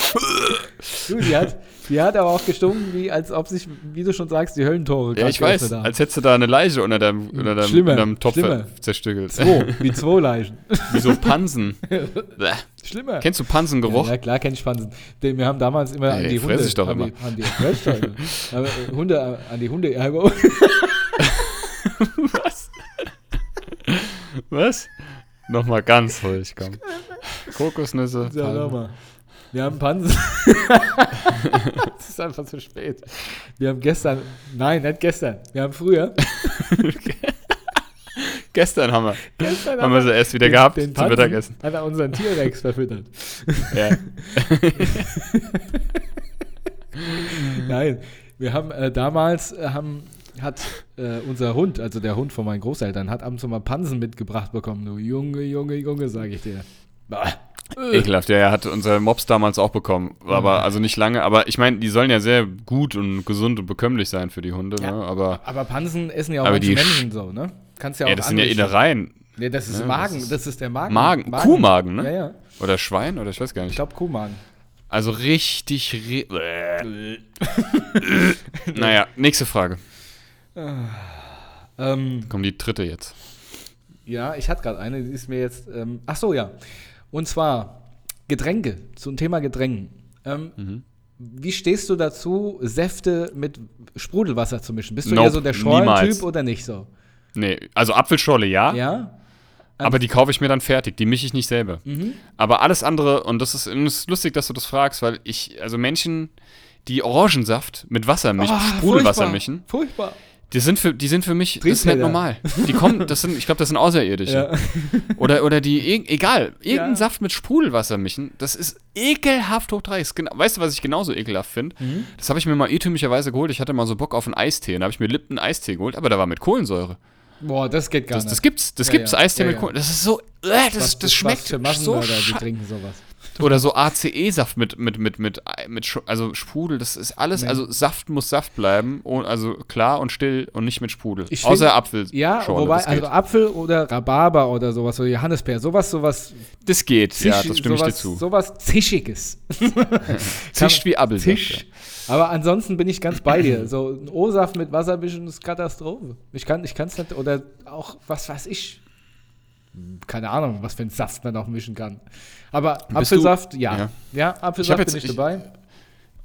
Speaker 2: Du, die, hat, die hat aber auch gestunken, wie als ob sich, wie du schon sagst, die Höllentore
Speaker 1: Ja, ich weiß.
Speaker 2: haben.
Speaker 1: Als hättest du da eine Leiche unter deinem, unter deinem,
Speaker 2: Schlimmer,
Speaker 1: unter deinem Topf
Speaker 2: schlimmer.
Speaker 1: zerstückelt.
Speaker 2: Zwei, wie zwei Leichen.
Speaker 1: Wie so Pansen.
Speaker 2: Schlimmer.
Speaker 1: Kennst du Pansengeruch?
Speaker 2: Ja, ja, klar kenn ich Pansen. Denn wir haben damals immer
Speaker 1: Ey,
Speaker 2: an die Hunde.
Speaker 1: ich doch immer.
Speaker 2: Die, haben die. Aber, äh, Hunde, äh, an die Hunde.
Speaker 1: Was? Was? Nochmal ganz ruhig, komm. Kokosnüsse.
Speaker 2: Ja, nochmal. Wir haben Pansen. Es ist einfach zu spät. Wir haben gestern, nein, nicht gestern. Wir haben früher.
Speaker 1: Gestern haben wir,
Speaker 2: Gestern
Speaker 1: haben wir sie erst wieder
Speaker 2: den-
Speaker 1: gehabt
Speaker 2: den
Speaker 1: zum Mittagessen.
Speaker 2: Hat er unseren Tierrex verfüttert.
Speaker 1: Ja.
Speaker 2: Nein, wir haben äh, damals äh, haben, hat äh, unser Hund, also der Hund von meinen Großeltern, hat abends mal Pansen mitgebracht bekommen. Du Junge, Junge, Junge, sage ich dir. Bah.
Speaker 1: Ekelhaft, ja, er hat unser Mops damals auch bekommen. Aber also nicht lange, aber ich meine, die sollen ja sehr gut und gesund und bekömmlich sein für die Hunde,
Speaker 2: Ja.
Speaker 1: ne? Aber
Speaker 2: Aber Pansen essen ja auch
Speaker 1: Aber
Speaker 2: manche
Speaker 1: die
Speaker 2: Menschen so, ne? Kannst ja auch
Speaker 1: ja, das sind ja. Innereien.
Speaker 2: Nee, das ist
Speaker 1: Ne,
Speaker 2: Magen,
Speaker 1: das
Speaker 2: das
Speaker 1: ist
Speaker 2: ist, der Magen.
Speaker 1: Magen, Kuhmagen, ne?
Speaker 2: Ja, ja.
Speaker 1: Oder Schwein oder ich weiß gar
Speaker 2: Ich
Speaker 1: nicht.
Speaker 2: glaube Kuhmagen.
Speaker 1: Also richtig. Re naja, nächste Frage.
Speaker 2: Ähm,
Speaker 1: Kommt die dritte jetzt.
Speaker 2: ja, ich hatte gerade eine, die ist mir jetzt. Ähm, ach so, ja. Und zwar Getränke, zum Thema Getränken. Ähm,
Speaker 1: Mhm.
Speaker 2: Wie stehst du dazu, Säfte mit Sprudelwasser zu mischen? Bist du
Speaker 1: Nope,
Speaker 2: eher so der Schorlen-Typ oder nicht so?
Speaker 1: Nee, also Apfelschorle ja,
Speaker 2: Ja?
Speaker 1: Aber die kaufe ich mir dann fertig, die mische ich nicht selber.
Speaker 2: Mhm.
Speaker 1: Aber alles andere, und das ist, ist lustig, dass du das fragst, weil ich, also Menschen, die Orangensaft mit Wasser mischen,
Speaker 2: Ah,
Speaker 1: Sprudelwasser
Speaker 2: furchtbar.
Speaker 1: mischen,
Speaker 2: Furchtbar.
Speaker 1: Die sind für, die sind für mich, das ist nicht normal. Die kommen, das sind, ich glaube, das sind Außerirdische.
Speaker 2: Ja.
Speaker 1: Oder, oder die, egal, irgendeinen
Speaker 2: Ja.
Speaker 1: Saft mit Sprudelwasser mischen, das ist ekelhaft hoch drei. Ist Genau, weißt du, was ich genauso ekelhaft finde?
Speaker 2: Mhm.
Speaker 1: Das habe ich mir mal irrtümlicherweise geholt. Ich hatte mal so Bock auf einen Eistee. Dann habe ich mir Lipton Eistee geholt, aber der war mit Kohlensäure.
Speaker 2: Boah, das geht gar
Speaker 1: Das,
Speaker 2: nicht.
Speaker 1: das gibt's. Das
Speaker 2: Ja,
Speaker 1: gibt's. Eistee mit. Kohlensäure. Das ist so, äh, das,
Speaker 2: Was-
Speaker 1: das schmeckt
Speaker 2: was für
Speaker 1: so
Speaker 2: die trinken sowas.
Speaker 1: Oder so ACE-Saft mit, mit, mit, mit, mit, also Sprudel, das ist alles,
Speaker 2: Nee.
Speaker 1: also Saft muss Saft bleiben, also klar und still und nicht mit Sprudel.
Speaker 2: Ich
Speaker 1: Außer
Speaker 2: find-
Speaker 1: Apfel.
Speaker 2: Ja,
Speaker 1: Schorle,
Speaker 2: wobei, also Apfel oder Rhabarber oder sowas, so Johannisbeer, sowas, sowas,
Speaker 1: das geht, ja,
Speaker 2: Zisch-
Speaker 1: das stimme ich dir
Speaker 2: sowas,
Speaker 1: zu.
Speaker 2: sowas Zischiges.
Speaker 1: Zischt wie Apfelsaft.
Speaker 2: Tisch. Aber ansonsten bin ich ganz bei dir. So ein O-Saft mit Wasser mischen ist Katastrophe. Ich kann ich es nicht, oder auch, was weiß ich, keine Ahnung, was für ein Saft man auch mischen kann. Aber
Speaker 1: du-
Speaker 2: Apfelsaft, ja.
Speaker 1: Ja.
Speaker 2: Ja, Apfelsaft
Speaker 1: jetzt-
Speaker 2: bin ich,
Speaker 1: ich-
Speaker 2: dabei.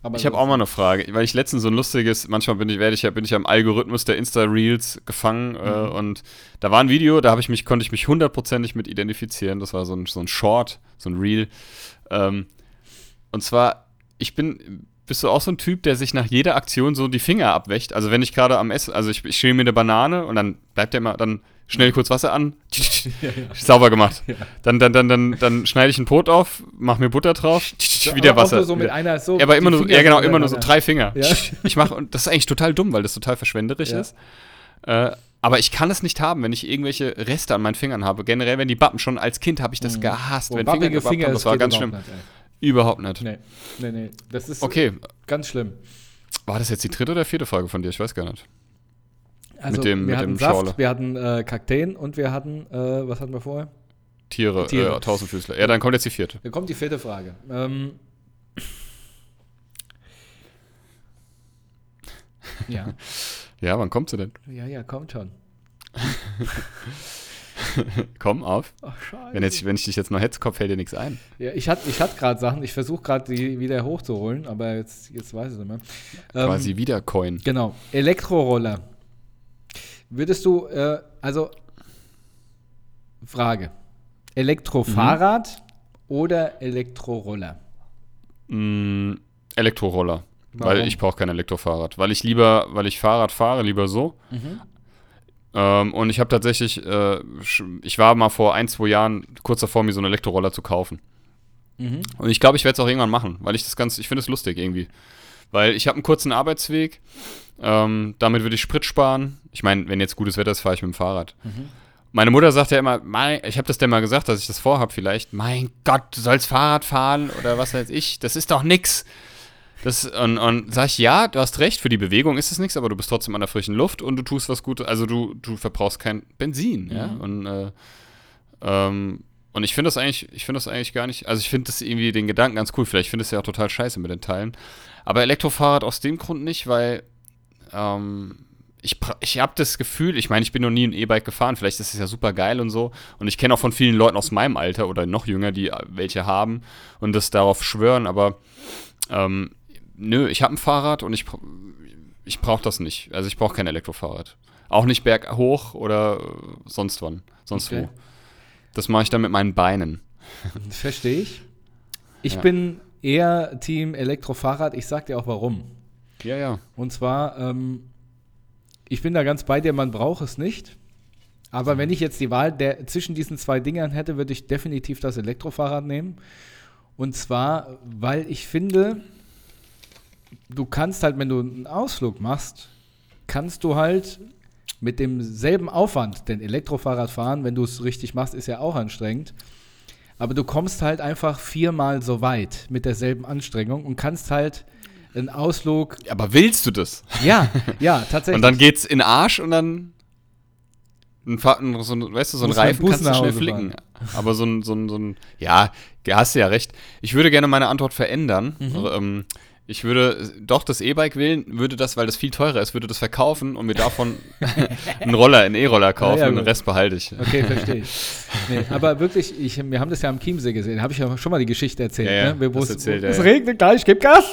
Speaker 2: Aber
Speaker 1: Ich habe auch mal eine Frage, weil ich letztens so ein lustiges, manchmal bin ich, werde ich ja, bin ich ja im Algorithmus der Insta-Reels gefangen äh,
Speaker 2: Mhm.
Speaker 1: und da war ein Video, da habe ich mich, konnte ich mich hundertprozentig mit identifizieren. Das war so ein, so ein Short, so ein Reel. Ähm, und zwar, ich bin, bist du auch so ein Typ, der sich nach jeder Aktion so die Finger abwächt? Also wenn ich gerade am Essen, also ich, ich schäle mir eine Banane und dann bleibt der immer, dann schnell kurz Wasser an, sauber gemacht. Dann, dann, dann, dann, dann schneide ich ein Brot auf, mach mir Butter drauf, wieder Wasser.
Speaker 2: nur so mit einer so
Speaker 1: Ja, aber immer nur,
Speaker 2: Finger
Speaker 1: ja genau, immer nur so drei Finger.
Speaker 2: Ja.
Speaker 1: Ich mache, und das ist eigentlich total dumm, weil das total verschwenderisch
Speaker 2: Ja.
Speaker 1: ist. Äh, aber ich kann es nicht haben, wenn ich irgendwelche Reste an meinen Fingern habe. Generell, wenn die Bappen, schon als Kind habe ich das gehasst.
Speaker 2: Wo
Speaker 1: wenn
Speaker 2: wabbige
Speaker 1: gebappt
Speaker 2: Finger,
Speaker 1: haben,
Speaker 2: das
Speaker 1: war ganz schlimm.
Speaker 2: nicht.
Speaker 1: Überhaupt nicht.
Speaker 2: Nee, nee, nee. Das ist
Speaker 1: Okay,
Speaker 2: ganz schlimm.
Speaker 1: war das jetzt die dritte oder vierte Folge von dir? Ich weiß gar nicht.
Speaker 2: Also
Speaker 1: dem-
Speaker 2: wir
Speaker 1: mit
Speaker 2: hatten
Speaker 1: dem
Speaker 2: Saft,
Speaker 1: Schorle.
Speaker 2: wir hatten äh, Kakteen und wir hatten, äh, was hatten wir vorher?
Speaker 1: Tiere,
Speaker 2: Tiere.
Speaker 1: Äh, Tausendfüßler. Ja, dann kommt jetzt die vierte.
Speaker 2: Da kommt die vierte Frage. Ähm, ja,
Speaker 1: Ja, wann kommt sie denn?
Speaker 2: ja, ja, kommt schon.
Speaker 1: Komm auf.
Speaker 2: Ach, scheiße.
Speaker 1: Wenn, jetzt, wenn ich dich jetzt noch hetze, Kopf fällt dir nichts ein.
Speaker 2: Ja, ich hatte ich hatte gerade Sachen, ich versuche gerade die wieder hochzuholen, aber jetzt, jetzt weiß ich es nicht mehr. Ähm,
Speaker 1: Quasi wieder Coin.
Speaker 2: Genau, Elektroroller. Würdest du, äh, also, Frage. Elektrofahrrad oder Elektroroller?
Speaker 1: Mm, Elektroroller.
Speaker 2: Warum?
Speaker 1: Weil ich brauche kein Elektrofahrrad. Weil ich lieber, weil ich Fahrrad fahre, lieber so.
Speaker 2: Mhm.
Speaker 1: Ähm, und ich habe tatsächlich, äh, ich war mal vor ein, zwei Jahren kurz davor, mir so einen Elektroroller zu kaufen.
Speaker 2: Mhm.
Speaker 1: Und ich glaube, ich werde es auch irgendwann machen, weil ich das ganz, ich finde es lustig irgendwie. Weil ich habe einen kurzen Arbeitsweg, ähm, damit würde ich Sprit sparen. Ich meine, wenn jetzt gutes Wetter ist, fahre ich mit dem Fahrrad.
Speaker 2: Mhm.
Speaker 1: Meine Mutter sagt ja immer, mein, ich habe das denn mal gesagt, dass ich das vorhabe vielleicht. Mein Gott, du sollst Fahrrad fahren oder was weiß ich. Das ist doch nix. Das, und, und sag ich, ja, du hast recht, für die Bewegung ist es nichts, aber du bist trotzdem an der frischen Luft und du tust was Gutes, also du, du verbrauchst kein Benzin, ja.
Speaker 2: Mhm.
Speaker 1: Und, äh, ähm, und ich finde das eigentlich, ich finde das eigentlich gar nicht, also ich finde das irgendwie den Gedanken ganz cool. Vielleicht finde ich es ja auch total scheiße mit den Teilen. Aber Elektrofahrrad aus dem Grund nicht, weil ähm, ich, ich habe das Gefühl, ich meine, ich bin noch nie ein E-Bike gefahren, vielleicht ist es ja super geil und so. Und ich kenne auch von vielen Leuten aus meinem Alter oder noch jünger, die äh, welche haben und das darauf schwören, aber ähm, nö, ich habe ein Fahrrad und ich, ich brauche das nicht. Also ich brauche kein Elektrofahrrad. Auch nicht berghoch oder äh, sonst wann, sonst
Speaker 2: Okay.
Speaker 1: wo. Das mache ich dann mit meinen Beinen.
Speaker 2: Verstehe ich. Ich
Speaker 1: Ja.
Speaker 2: bin eher Team Elektrofahrrad. Ich sag dir auch warum.
Speaker 1: Ja, ja.
Speaker 2: Und zwar, ähm, ich bin da ganz bei dir, man braucht es nicht. Aber wenn ich jetzt die Wahl der, zwischen diesen zwei Dingern hätte, würde ich definitiv das Elektrofahrrad nehmen. Und zwar, weil ich finde, du kannst halt, wenn du einen Ausflug machst, kannst du halt mit demselben Aufwand, denn Elektrofahrrad fahren, wenn du es richtig machst, ist ja auch anstrengend. Aber du kommst halt einfach viermal so weit mit derselben Anstrengung und kannst halt einen Ausflug
Speaker 1: Aber willst du das?
Speaker 2: ja, ja, tatsächlich.
Speaker 1: Und dann geht's in den Arsch und dann. Ein, ein, so ein, weißt du, so ein Reifen kannst du schnell flicken. Aber so ein, so ein, so ein. Ja, hast du ja recht. Ich würde gerne meine Antwort verändern.
Speaker 2: Mhm.
Speaker 1: Ähm, ich würde doch das E-Bike wählen, würde das, weil das viel teurer ist, würde das verkaufen und mir davon einen Roller, einen E-Roller kaufen
Speaker 2: ja,
Speaker 1: und den. Rest behalte ich.
Speaker 2: Okay, verstehe ich. Nee, aber wirklich, ich, wir haben das ja am Chiemsee gesehen, habe ich ja schon mal die Geschichte erzählt.
Speaker 1: Ja,
Speaker 2: ne? Wo es,
Speaker 1: erzählt,
Speaker 2: es
Speaker 1: ja.
Speaker 2: regnet gleich, gib Gas.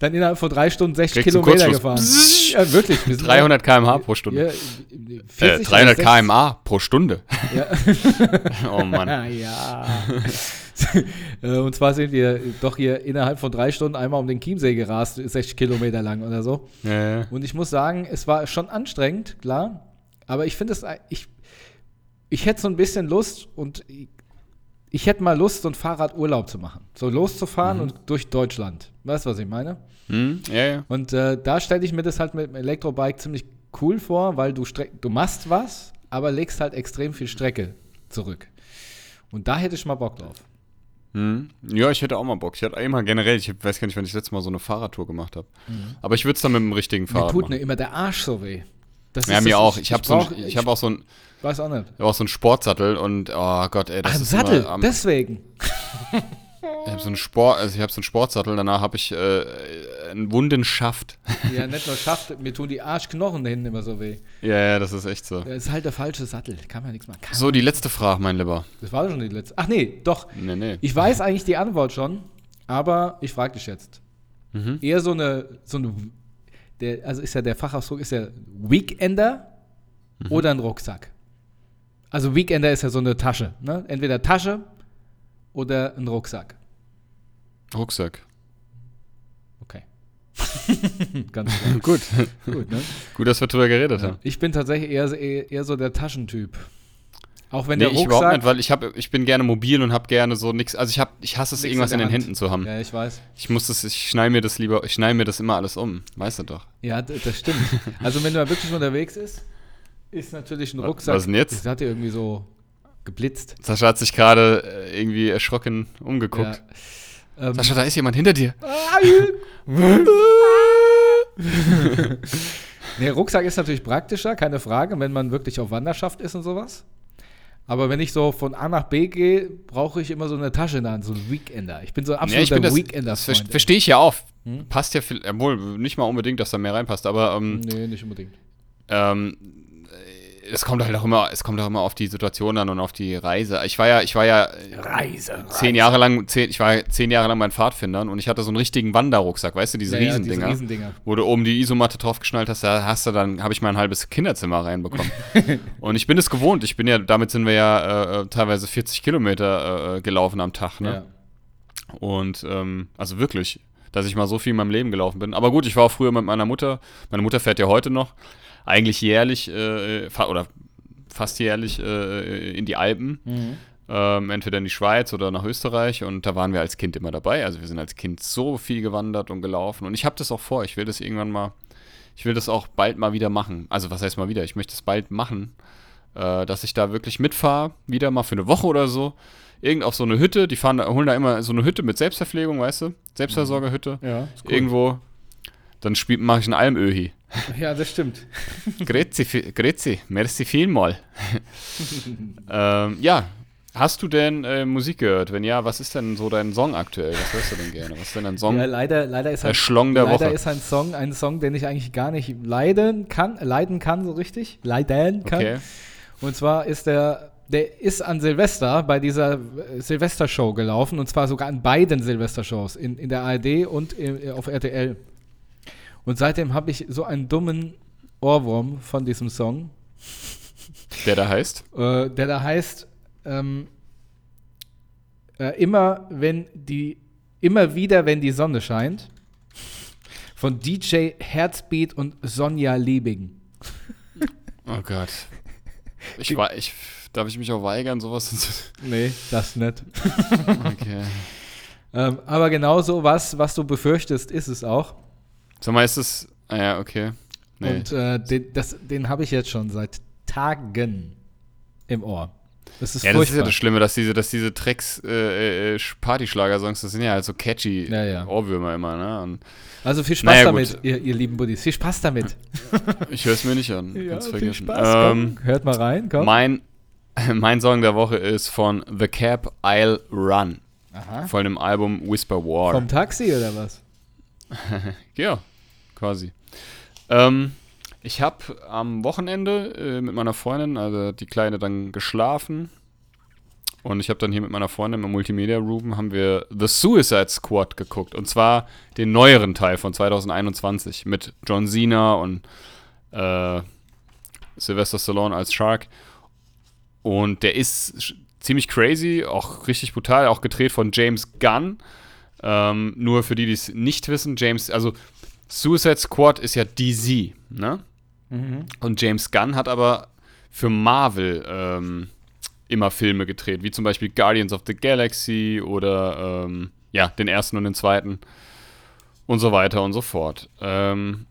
Speaker 2: dann innerhalb von drei Stunden 60
Speaker 1: Kriegst
Speaker 2: Kilometer gefahren. Ja, wirklich. wir sind
Speaker 1: 300 km/h pro Stunde.
Speaker 2: Ja,
Speaker 1: äh,
Speaker 2: 40
Speaker 1: 300
Speaker 2: oder 60.
Speaker 1: km/h pro Stunde. Oh Mann.
Speaker 2: Ja. Äh, Und zwar sind wir doch hier innerhalb von drei Stunden einmal um den Chiemsee gerast, 60 Kilometer lang oder so.
Speaker 1: Ja, ja.
Speaker 2: Und ich muss sagen, es war schon anstrengend, klar. Aber ich finde es, ich, ich hätte so ein bisschen Lust und ich, ich hätte mal Lust, so einen Fahrradurlaub zu machen. So loszufahren und durch Deutschland. Weißt du, was ich meine?
Speaker 1: Hm? ja, ja.
Speaker 2: Und äh, da stelle ich mir das halt mit dem Elektrobike ziemlich cool vor, weil du, du machst was, aber legst halt extrem viel Strecke zurück. Und da hätte ich mal Bock drauf.
Speaker 1: Hm. Ja, ich hätte auch mal Bock. Ich hatte immer generell, ich weiß gar nicht, wann ich das letzte Mal so eine Fahrradtour gemacht habe. Aber ich würde es dann mit dem richtigen
Speaker 2: Mir
Speaker 1: Fahrrad
Speaker 2: tut
Speaker 1: machen.
Speaker 2: ne, immer der Arsch so weh. Das
Speaker 1: Ja, mir auch. Ich habe so,
Speaker 2: brauch-
Speaker 1: ein- ich hab auch so ein,
Speaker 2: weiß auch nicht.
Speaker 1: ich hab auch so einen Sportsattel und oh Gott, ey, das
Speaker 2: ein
Speaker 1: ist
Speaker 2: Sattel,
Speaker 1: immer, am-
Speaker 2: deswegen.
Speaker 1: ich habe so einen Sport, also ich habe so einen Sportsattel, danach habe ich äh, einen wunden Schaft.
Speaker 2: Ja, nicht nur schafft, mir tun die Arschknochen da hinten immer so weh.
Speaker 1: ja, ja, das ist echt so.
Speaker 2: Das ist halt der falsche Sattel, kann man nichts machen. Kann.
Speaker 1: So, die letzte Frage, mein Lieber.
Speaker 2: Das war doch schon die letzte. Ach nee, doch.
Speaker 1: Nee, nee.
Speaker 2: Ich weiß eigentlich die Antwort schon, aber ich frage dich jetzt.
Speaker 1: Mhm.
Speaker 2: Eher so eine, so eine, der, also ist ja der Fachausdruck, ist ja Weekender
Speaker 1: Mhm.
Speaker 2: oder ein Rucksack. Also Weekender ist ja so eine Tasche, ne? Entweder Tasche oder ein Rucksack.
Speaker 1: Rucksack.
Speaker 2: Okay. Ganz klar.
Speaker 1: Gut.
Speaker 2: Gut, ne?
Speaker 1: Gut, dass wir drüber geredet haben.
Speaker 2: Ich bin tatsächlich eher, eher, so der Taschentyp. Auch wenn
Speaker 1: Nee,
Speaker 2: der
Speaker 1: ich überhaupt
Speaker 2: Rucksack.
Speaker 1: nicht, weil ich, hab, ich bin gerne mobil und habe gerne so nichts. Also ich, hab, ich hasse es,
Speaker 2: Nix
Speaker 1: irgendwas
Speaker 2: in
Speaker 1: den
Speaker 2: Hand.
Speaker 1: Händen zu haben.
Speaker 2: ja, ich weiß.
Speaker 1: Ich muss das, ich schneide mir das lieber, ich schneide mir das immer alles um. Weißt du doch.
Speaker 2: Ja, das stimmt. Also wenn du wirklich unterwegs ist, ist natürlich ein Rucksack.
Speaker 1: was denn jetzt?
Speaker 2: Das hat dir irgendwie so geblitzt.
Speaker 1: Sascha hat sich gerade äh, irgendwie erschrocken umgeguckt.
Speaker 2: Ja. Ähm,
Speaker 1: Sascha, da ist jemand hinter dir.
Speaker 2: nee, Rucksack ist natürlich praktischer, keine Frage, wenn man wirklich auf Wanderschaft ist und sowas. Aber wenn ich so von A nach B gehe, brauche ich immer so eine Tasche in der Hand, so ein Weekender. Ich bin so ein
Speaker 1: Ja, ich
Speaker 2: absoluter
Speaker 1: bin das,
Speaker 2: Weekender.
Speaker 1: das ver- verstehe ich ja auch.
Speaker 2: Hm?
Speaker 1: Passt ja viel, obwohl nicht mal unbedingt, dass da mehr reinpasst, aber ähm,
Speaker 2: Nee, nicht unbedingt.
Speaker 1: ähm, es kommt halt auch immer, es kommt auch immer auf die Situation an und auf die Reise. Ich war ja, ich war ja äh,
Speaker 2: Reise.
Speaker 1: zehn Jahre lang, zehn, ich war zehn Jahre lang bei den Pfadfindern und ich hatte so einen richtigen Wanderrucksack, weißt du, diese
Speaker 2: Ja, ja,
Speaker 1: Riesendinger,
Speaker 2: diese Riesendinger.
Speaker 1: wo du oben die Isomatte draufgeschnallt hast, da hast du dann, habe ich mein halbes Kinderzimmer reinbekommen. und ich bin es gewohnt. Ich bin ja, damit sind wir ja äh, äh, teilweise 40 Kilometer äh, gelaufen am Tag, ne?
Speaker 2: Ja.
Speaker 1: Und ähm, also wirklich, dass ich mal so viel in meinem Leben gelaufen bin. Aber gut, ich war auch früher mit meiner Mutter. Meine Mutter fährt ja heute noch, eigentlich jährlich äh, fa oder fast jährlich äh, in die Alpen.
Speaker 2: Mhm.
Speaker 1: Ähm, entweder in die Schweiz oder nach Österreich. Und da waren wir als Kind immer dabei. Also wir sind als Kind so viel gewandert und gelaufen. Und ich habe das auch vor. Ich will das irgendwann mal, ich will das auch bald mal wieder machen. Also was heißt mal wieder? Ich möchte es bald machen, äh, dass ich da wirklich mitfahre, wieder mal für eine Woche oder so. Irgend auf so eine Hütte, die fahren, holen da immer so eine Hütte mit Selbstverpflegung, weißt du? Selbstversorgerhütte.
Speaker 2: Ja, cool.
Speaker 1: Irgendwo. Dann spielt, mache ich ein Almöhi.
Speaker 2: Ja, das stimmt.
Speaker 1: Grüezi, grüezi, merci vielmal. ähm, ja, hast du denn äh, Musik gehört? Wenn ja, was ist denn so dein Song aktuell? Was hörst du denn gerne? Was ist denn dein Song?
Speaker 2: Ja, leider, leider ist
Speaker 1: der Schlong der
Speaker 2: Leider
Speaker 1: Woche.
Speaker 2: ist ein Song, ein Song, den ich eigentlich gar nicht leiden kann, leiden kann so richtig, leiden kann.
Speaker 1: Okay.
Speaker 2: Und zwar ist der, der ist an Silvester bei dieser äh, Silvestershow gelaufen und zwar sogar an beiden Silvestershows in, in der ARD und in, auf RTL. Und seitdem habe ich so einen dummen Ohrwurm von diesem Song,
Speaker 1: Der da heißt?
Speaker 2: äh, der da heißt ähm, äh, immer wenn die immer wieder wenn die Sonne scheint von DJ Herzbeat und Sonja Liebing.
Speaker 1: Oh Gott. Ich, wei- ich, darf ich mich auch weigern, sowas zu.
Speaker 2: Nee, das nicht.
Speaker 1: Okay.
Speaker 2: Ähm, aber genau so was, was du befürchtest, ist es auch.
Speaker 1: Sag mal, ist es. Ah ja, okay. Nee.
Speaker 2: Und äh, den, das- den habe ich jetzt schon seit Tagen im Ohr. Das ist
Speaker 1: ja, das ist ja
Speaker 2: furchtbar.
Speaker 1: das Schlimme, dass diese, dass diese Drecks äh, äh, Partyschlager-Songs, das sind ja halt so catchy
Speaker 2: Ja, ja.
Speaker 1: Ohrwürmer immer, ne? Und
Speaker 2: also viel Spaß
Speaker 1: Naja,
Speaker 2: damit, ihr, ihr lieben Buddies. Viel Spaß damit.
Speaker 1: ich höre es mir nicht an.
Speaker 2: Ja,
Speaker 1: Kannst
Speaker 2: viel
Speaker 1: vergessen.
Speaker 2: Spaß.
Speaker 1: Ähm,
Speaker 2: komm. Hört mal rein, komm.
Speaker 1: mein, mein Song der Woche ist von The Cap I'll Run.
Speaker 2: Aha.
Speaker 1: Von dem Album Whisper War.
Speaker 2: Vom Taxi oder was?
Speaker 1: Ja, quasi. Ähm, ich habe am Wochenende äh, mit meiner Freundin, also die Kleine, dann geschlafen. Und ich habe dann hier mit meiner Freundin im Multimedia Room haben wir The Suicide Squad geguckt. Und zwar den neueren Teil von 2021 mit John Cena und äh, Sylvester Stallone als Shark. Und der ist ziemlich crazy, auch richtig brutal, auch gedreht von James Gunn. Ähm, nur für die, die es nicht wissen, James, also Suicide Squad ist ja DC, ne? Mhm. Und James Gunn hat aber für Marvel ähm, immer Filme gedreht, wie zum Beispiel Guardians of the Galaxy oder ähm, ja, den ersten und den zweiten und so weiter und so fort. Ähm,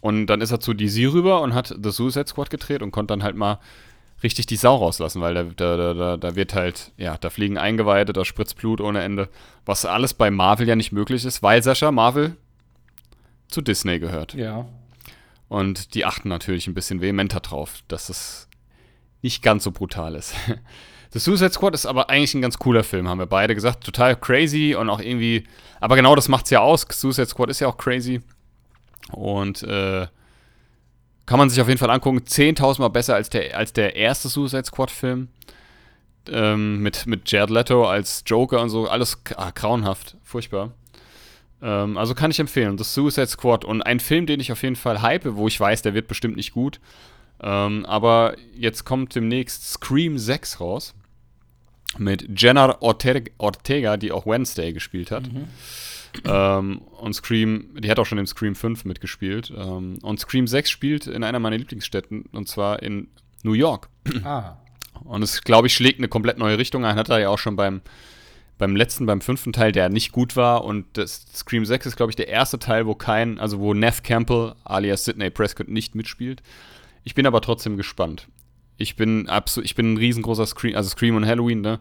Speaker 1: und dann ist er zu DC rüber und hat The Suicide Squad gedreht und konnte dann halt mal richtig die Sau rauslassen, weil da, da, da, da wird halt, ja, da fliegen Eingeweide, da spritzt Blut ohne Ende. Was alles bei Marvel ja nicht möglich ist, weil Sascha Marvel zu Disney gehört.
Speaker 2: Ja.
Speaker 1: Und die achten natürlich ein bisschen vehementer drauf, dass es nicht ganz so brutal ist. The Suicide Squad ist aber eigentlich ein ganz cooler Film, haben wir beide gesagt. Total crazy und auch irgendwie. Aber genau das macht es ja aus. Suicide Squad ist ja auch crazy. Und äh, kann man sich auf jeden Fall angucken. 10.000 Mal besser als der, als der erste Suicide Squad-Film. Ähm, mit, mit Jared Leto als Joker und so. Alles ah, grauenhaft. Furchtbar. Ähm, also kann ich empfehlen. The Suicide Squad. Und ein Film, den ich auf jeden Fall hype, wo ich weiß, der wird bestimmt nicht gut. Ähm, aber jetzt kommt demnächst Scream 6 raus. Mit Jenna Ortega, die auch Wednesday gespielt hat. Mhm. Ähm, und Scream, die hat auch schon im Scream 5 mitgespielt. Ähm, und Scream 6 spielt in einer meiner Lieblingsstädten, und zwar in New York. Ah. Und es, glaube ich, schlägt eine komplett neue Richtung ein. Hat er ja auch schon beim, beim letzten, beim fünften Teil, der nicht gut war. Und das Scream 6 ist, glaube ich, der erste Teil, wo kein, also wo Neff Campbell alias Sidney Prescott nicht mitspielt. Ich bin aber trotzdem gespannt. Ich bin absolut, ich bin ein riesengroßer Scream, also Scream und Halloween, ne?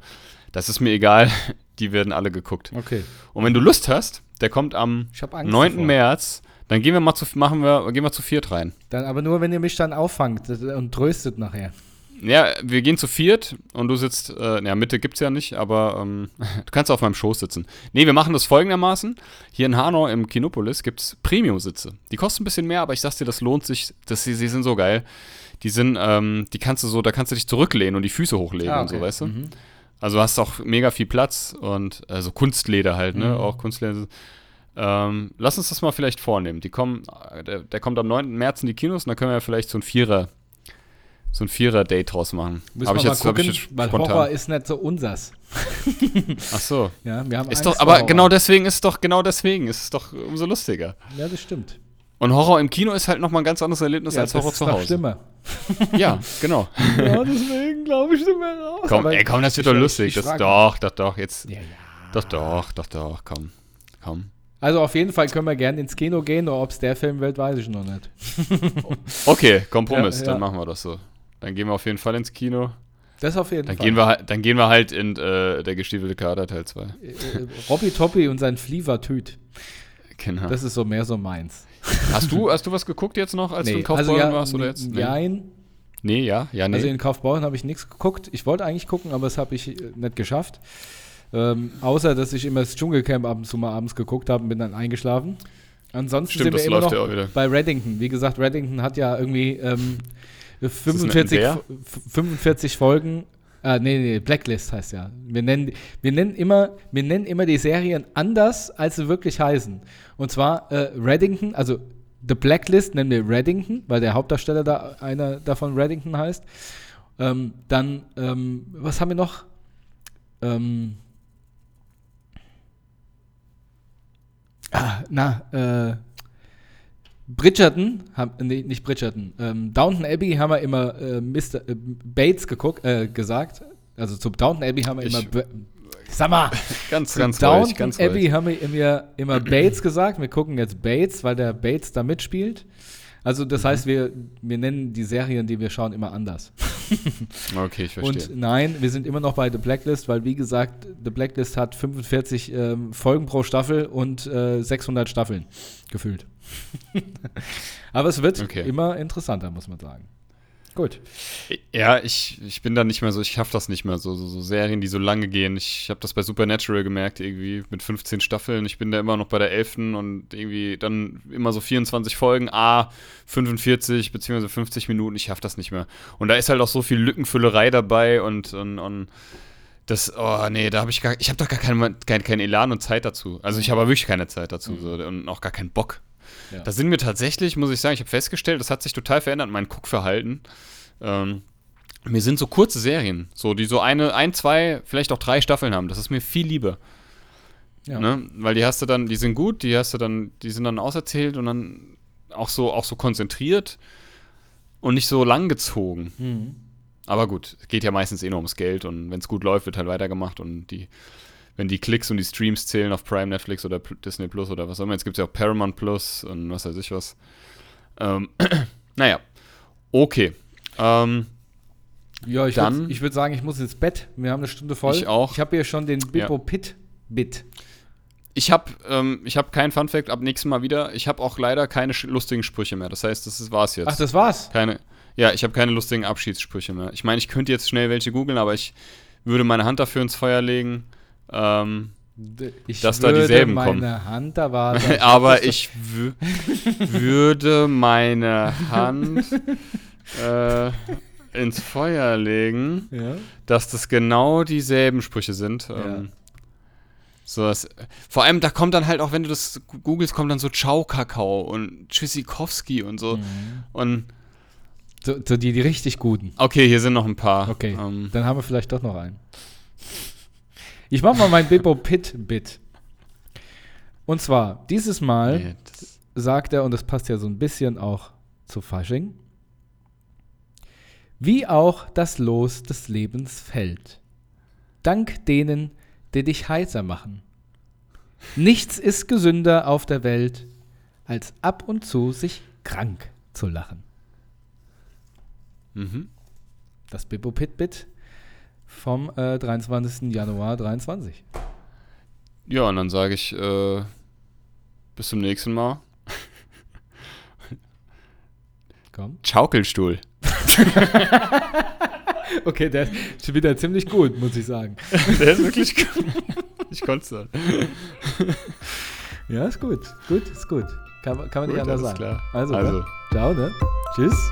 Speaker 1: Das ist mir egal. Die werden alle geguckt.
Speaker 2: Okay.
Speaker 1: Und wenn du Lust hast, der kommt am 9. Davor. März. Dann gehen wir mal zu, machen wir, gehen wir zu viert rein.
Speaker 2: Dann aber nur, wenn ihr mich dann auffangt und tröstet nachher.
Speaker 1: Ja, wir gehen zu viert und du sitzt, äh, ja, Mitte gibt's ja nicht, aber ähm, du kannst auf meinem Schoß sitzen. Nee, wir machen das folgendermaßen. Hier in Hanau im Kinopolis gibt's Premium-Sitze. Die kosten ein bisschen mehr, aber ich sag's dir, das lohnt sich. Das, sie, sie sind so geil. Die sind, ähm, die kannst du so, da kannst du dich zurücklehnen und die Füße hochlegen ah, okay. und so, weißt du? Mhm. Also hast auch mega viel Platz und also Kunstleder halt, ne? Mhm. Auch Kunstleder. Ähm, lass uns das mal vielleicht vornehmen. Die kommen, der, der, kommt am 9. März in die Kinos und da können wir ja vielleicht so ein Vierer, so ein Vierer-Date draus machen.
Speaker 2: Müssen hab wir ich jetzt, gucken, ich jetzt weil spontan. Horror ist nicht so unsers.
Speaker 1: Ach so.
Speaker 2: Ja, wir haben
Speaker 1: ist doch, aber genau deswegen ist es doch, genau deswegen ist es doch umso lustiger.
Speaker 2: Ja, das stimmt.
Speaker 1: Und Horror im Kino ist halt nochmal ein ganz anderes Erlebnis ja, als Horror zu Hause.
Speaker 2: Stimme.
Speaker 1: ja, genau.
Speaker 2: ja, deswegen glaube ich nicht mehr raus.
Speaker 1: Komm, ey, komm, das wird doch lustig. Das, doch, doch, doch, jetzt. Ja, ja. Doch, doch, doch, doch, komm. Komm.
Speaker 2: Also auf jeden Fall können wir gerne ins Kino gehen, ob es der Film wird, weiß ich noch nicht.
Speaker 1: okay, Kompromiss, ja, dann machen wir das so. Dann gehen wir auf jeden Fall ins Kino.
Speaker 2: Das auf jeden
Speaker 1: dann
Speaker 2: Fall.
Speaker 1: Gehen wir, dann gehen wir halt in äh, der gestiefelte Kader Teil 2. Äh,
Speaker 2: äh, Robby Toppi und sein Flievertüt. Genau. Das ist so mehr so meins.
Speaker 1: Hast du, hast du was geguckt jetzt noch, als
Speaker 2: nee,
Speaker 1: du in
Speaker 2: Kaufbeuren also ja, warst? Oder jetzt? Nee. Nein.
Speaker 1: Nee, ja, ja, nee.
Speaker 2: Also in Kaufbeuren habe ich nichts geguckt. Ich wollte eigentlich gucken, aber das habe ich äh, nicht geschafft. Ähm, außer, dass ich immer das Dschungelcamp ab und zu mal abends geguckt habe und bin dann eingeschlafen. Ansonsten
Speaker 1: Stimmt, sind wir immer noch ja
Speaker 2: bei Reddington. Wie gesagt, Reddington hat ja irgendwie ähm, 45, 45 Folgen Ah, nee, nee, Blacklist heißt ja. Wir nennen, wir, nennen immer, wir nennen immer die Serien anders, als sie wirklich heißen. Und zwar äh, Reddington, also The Blacklist nennen wir Reddington, weil der Hauptdarsteller da einer davon Reddington heißt. Ähm, dann, ähm, was haben wir noch? Ähm, ah, na, äh, Bridgerton, haben, nee, nicht Bridgerton, ähm, Downton Abbey haben wir immer äh, Mr. Äh, Bates geguckt, äh, gesagt. Also zu Downton Abbey haben wir ich, immer. Sag mal!
Speaker 1: ganz, ganz
Speaker 2: Downton
Speaker 1: ruhig, ganz
Speaker 2: Abbey ruhig. haben wir immer, immer Bates gesagt. Wir gucken jetzt Bates, weil der Bates da mitspielt. Also das mhm. heißt, wir, wir nennen die Serien, die wir schauen, immer anders.
Speaker 1: okay, ich verstehe.
Speaker 2: Und nein, wir sind immer noch bei The Blacklist, weil wie gesagt, The Blacklist hat 45 ähm, Folgen pro Staffel und äh, 600 Staffeln gefühlt. Aber es wird okay. immer interessanter, muss man sagen. Gut.
Speaker 1: Ja, ich, ich bin da nicht mehr so, ich schaff das nicht mehr, so, so, so Serien, die so lange gehen. Ich habe das bei Supernatural gemerkt, irgendwie mit 15 Staffeln. Ich bin da immer noch bei der 11. und irgendwie dann immer so 24 Folgen, A, 45 beziehungsweise 50 Minuten. Ich schaff das nicht mehr. Und da ist halt auch so viel Lückenfüllerei dabei und, und, und das, oh nee, da habe ich gar, ich habe doch gar keinen kein, kein Elan und Zeit dazu. Also ich habe wirklich keine Zeit dazu mhm. so, und auch gar keinen Bock. Ja. Da sind wir tatsächlich, muss ich sagen, ich habe festgestellt, das hat sich total verändert, mein Guckverhalten. Ähm, mir sind so kurze Serien, so die so eine, ein, zwei, vielleicht auch drei Staffeln haben. Das ist mir viel lieber. Ja. Ne? Weil die hast du dann, die sind gut, die hast du dann, die sind dann auserzählt und dann auch so, auch so konzentriert und nicht so langgezogen. Mhm. Aber gut, es geht ja meistens eh nur ums Geld und wenn es gut läuft, wird halt weitergemacht und die wenn die Klicks und die Streams zählen auf Prime, Netflix oder Disney Plus oder was auch immer. Jetzt gibt es ja auch Paramount Plus und was weiß ich was. Ähm, naja, okay. Ähm,
Speaker 2: ja, ich würde würd sagen, ich muss ins Bett. Wir haben eine Stunde voll.
Speaker 1: Ich auch.
Speaker 2: Ich habe hier schon den Bippo ja. Pit Bit.
Speaker 1: Ich habe ähm, hab keinen Funfact ab nächstem Mal wieder. Ich habe auch leider keine lustigen Sprüche mehr. Das heißt, das war's jetzt.
Speaker 2: Ach, das war's?
Speaker 1: Keine. Ja, ich habe keine lustigen Abschiedssprüche mehr. Ich meine, ich könnte jetzt schnell welche googeln, aber ich würde meine Hand dafür ins Feuer legen ähm, ich dass da dieselben meine kommen.
Speaker 2: Hand, da war
Speaker 1: Aber ich würde meine Hand äh, ins Feuer legen, ja? dass das genau dieselben Sprüche sind. Ja. Ähm, so was, vor allem, da kommt dann halt auch, wenn du das googelst, kommt dann so Ciao Kakao und Tschüssikowski und so. Mhm. Und
Speaker 2: so, so, die, die richtig guten.
Speaker 1: Okay, hier sind noch ein paar.
Speaker 2: Okay, ähm, dann haben wir vielleicht doch noch einen. Ich mache mal mein Bippo Pit Bit. Und zwar, dieses Mal nee, sagt er, und das passt ja so ein bisschen auch zu Fasching, wie auch das Los des Lebens fällt. Dank denen, die dich heiser machen. Nichts ist gesünder auf der Welt, als ab und zu sich krank zu lachen. Mhm. Das Bippo Pit Bit vom äh, 23. Januar 23.
Speaker 1: Ja, und dann sage ich äh, bis zum nächsten Mal.
Speaker 2: Komm.
Speaker 1: Schaukelstuhl.
Speaker 2: okay, der ist schon wieder ziemlich gut, muss ich sagen.
Speaker 1: der ist wirklich gut. Ich konnte es.
Speaker 2: Ja, ist gut. Gut, ist gut. Kann, kann man nicht anders sagen.
Speaker 1: Klar.
Speaker 2: Also, also. Ne? ciao, ne? Tschüss.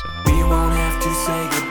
Speaker 1: Ciao.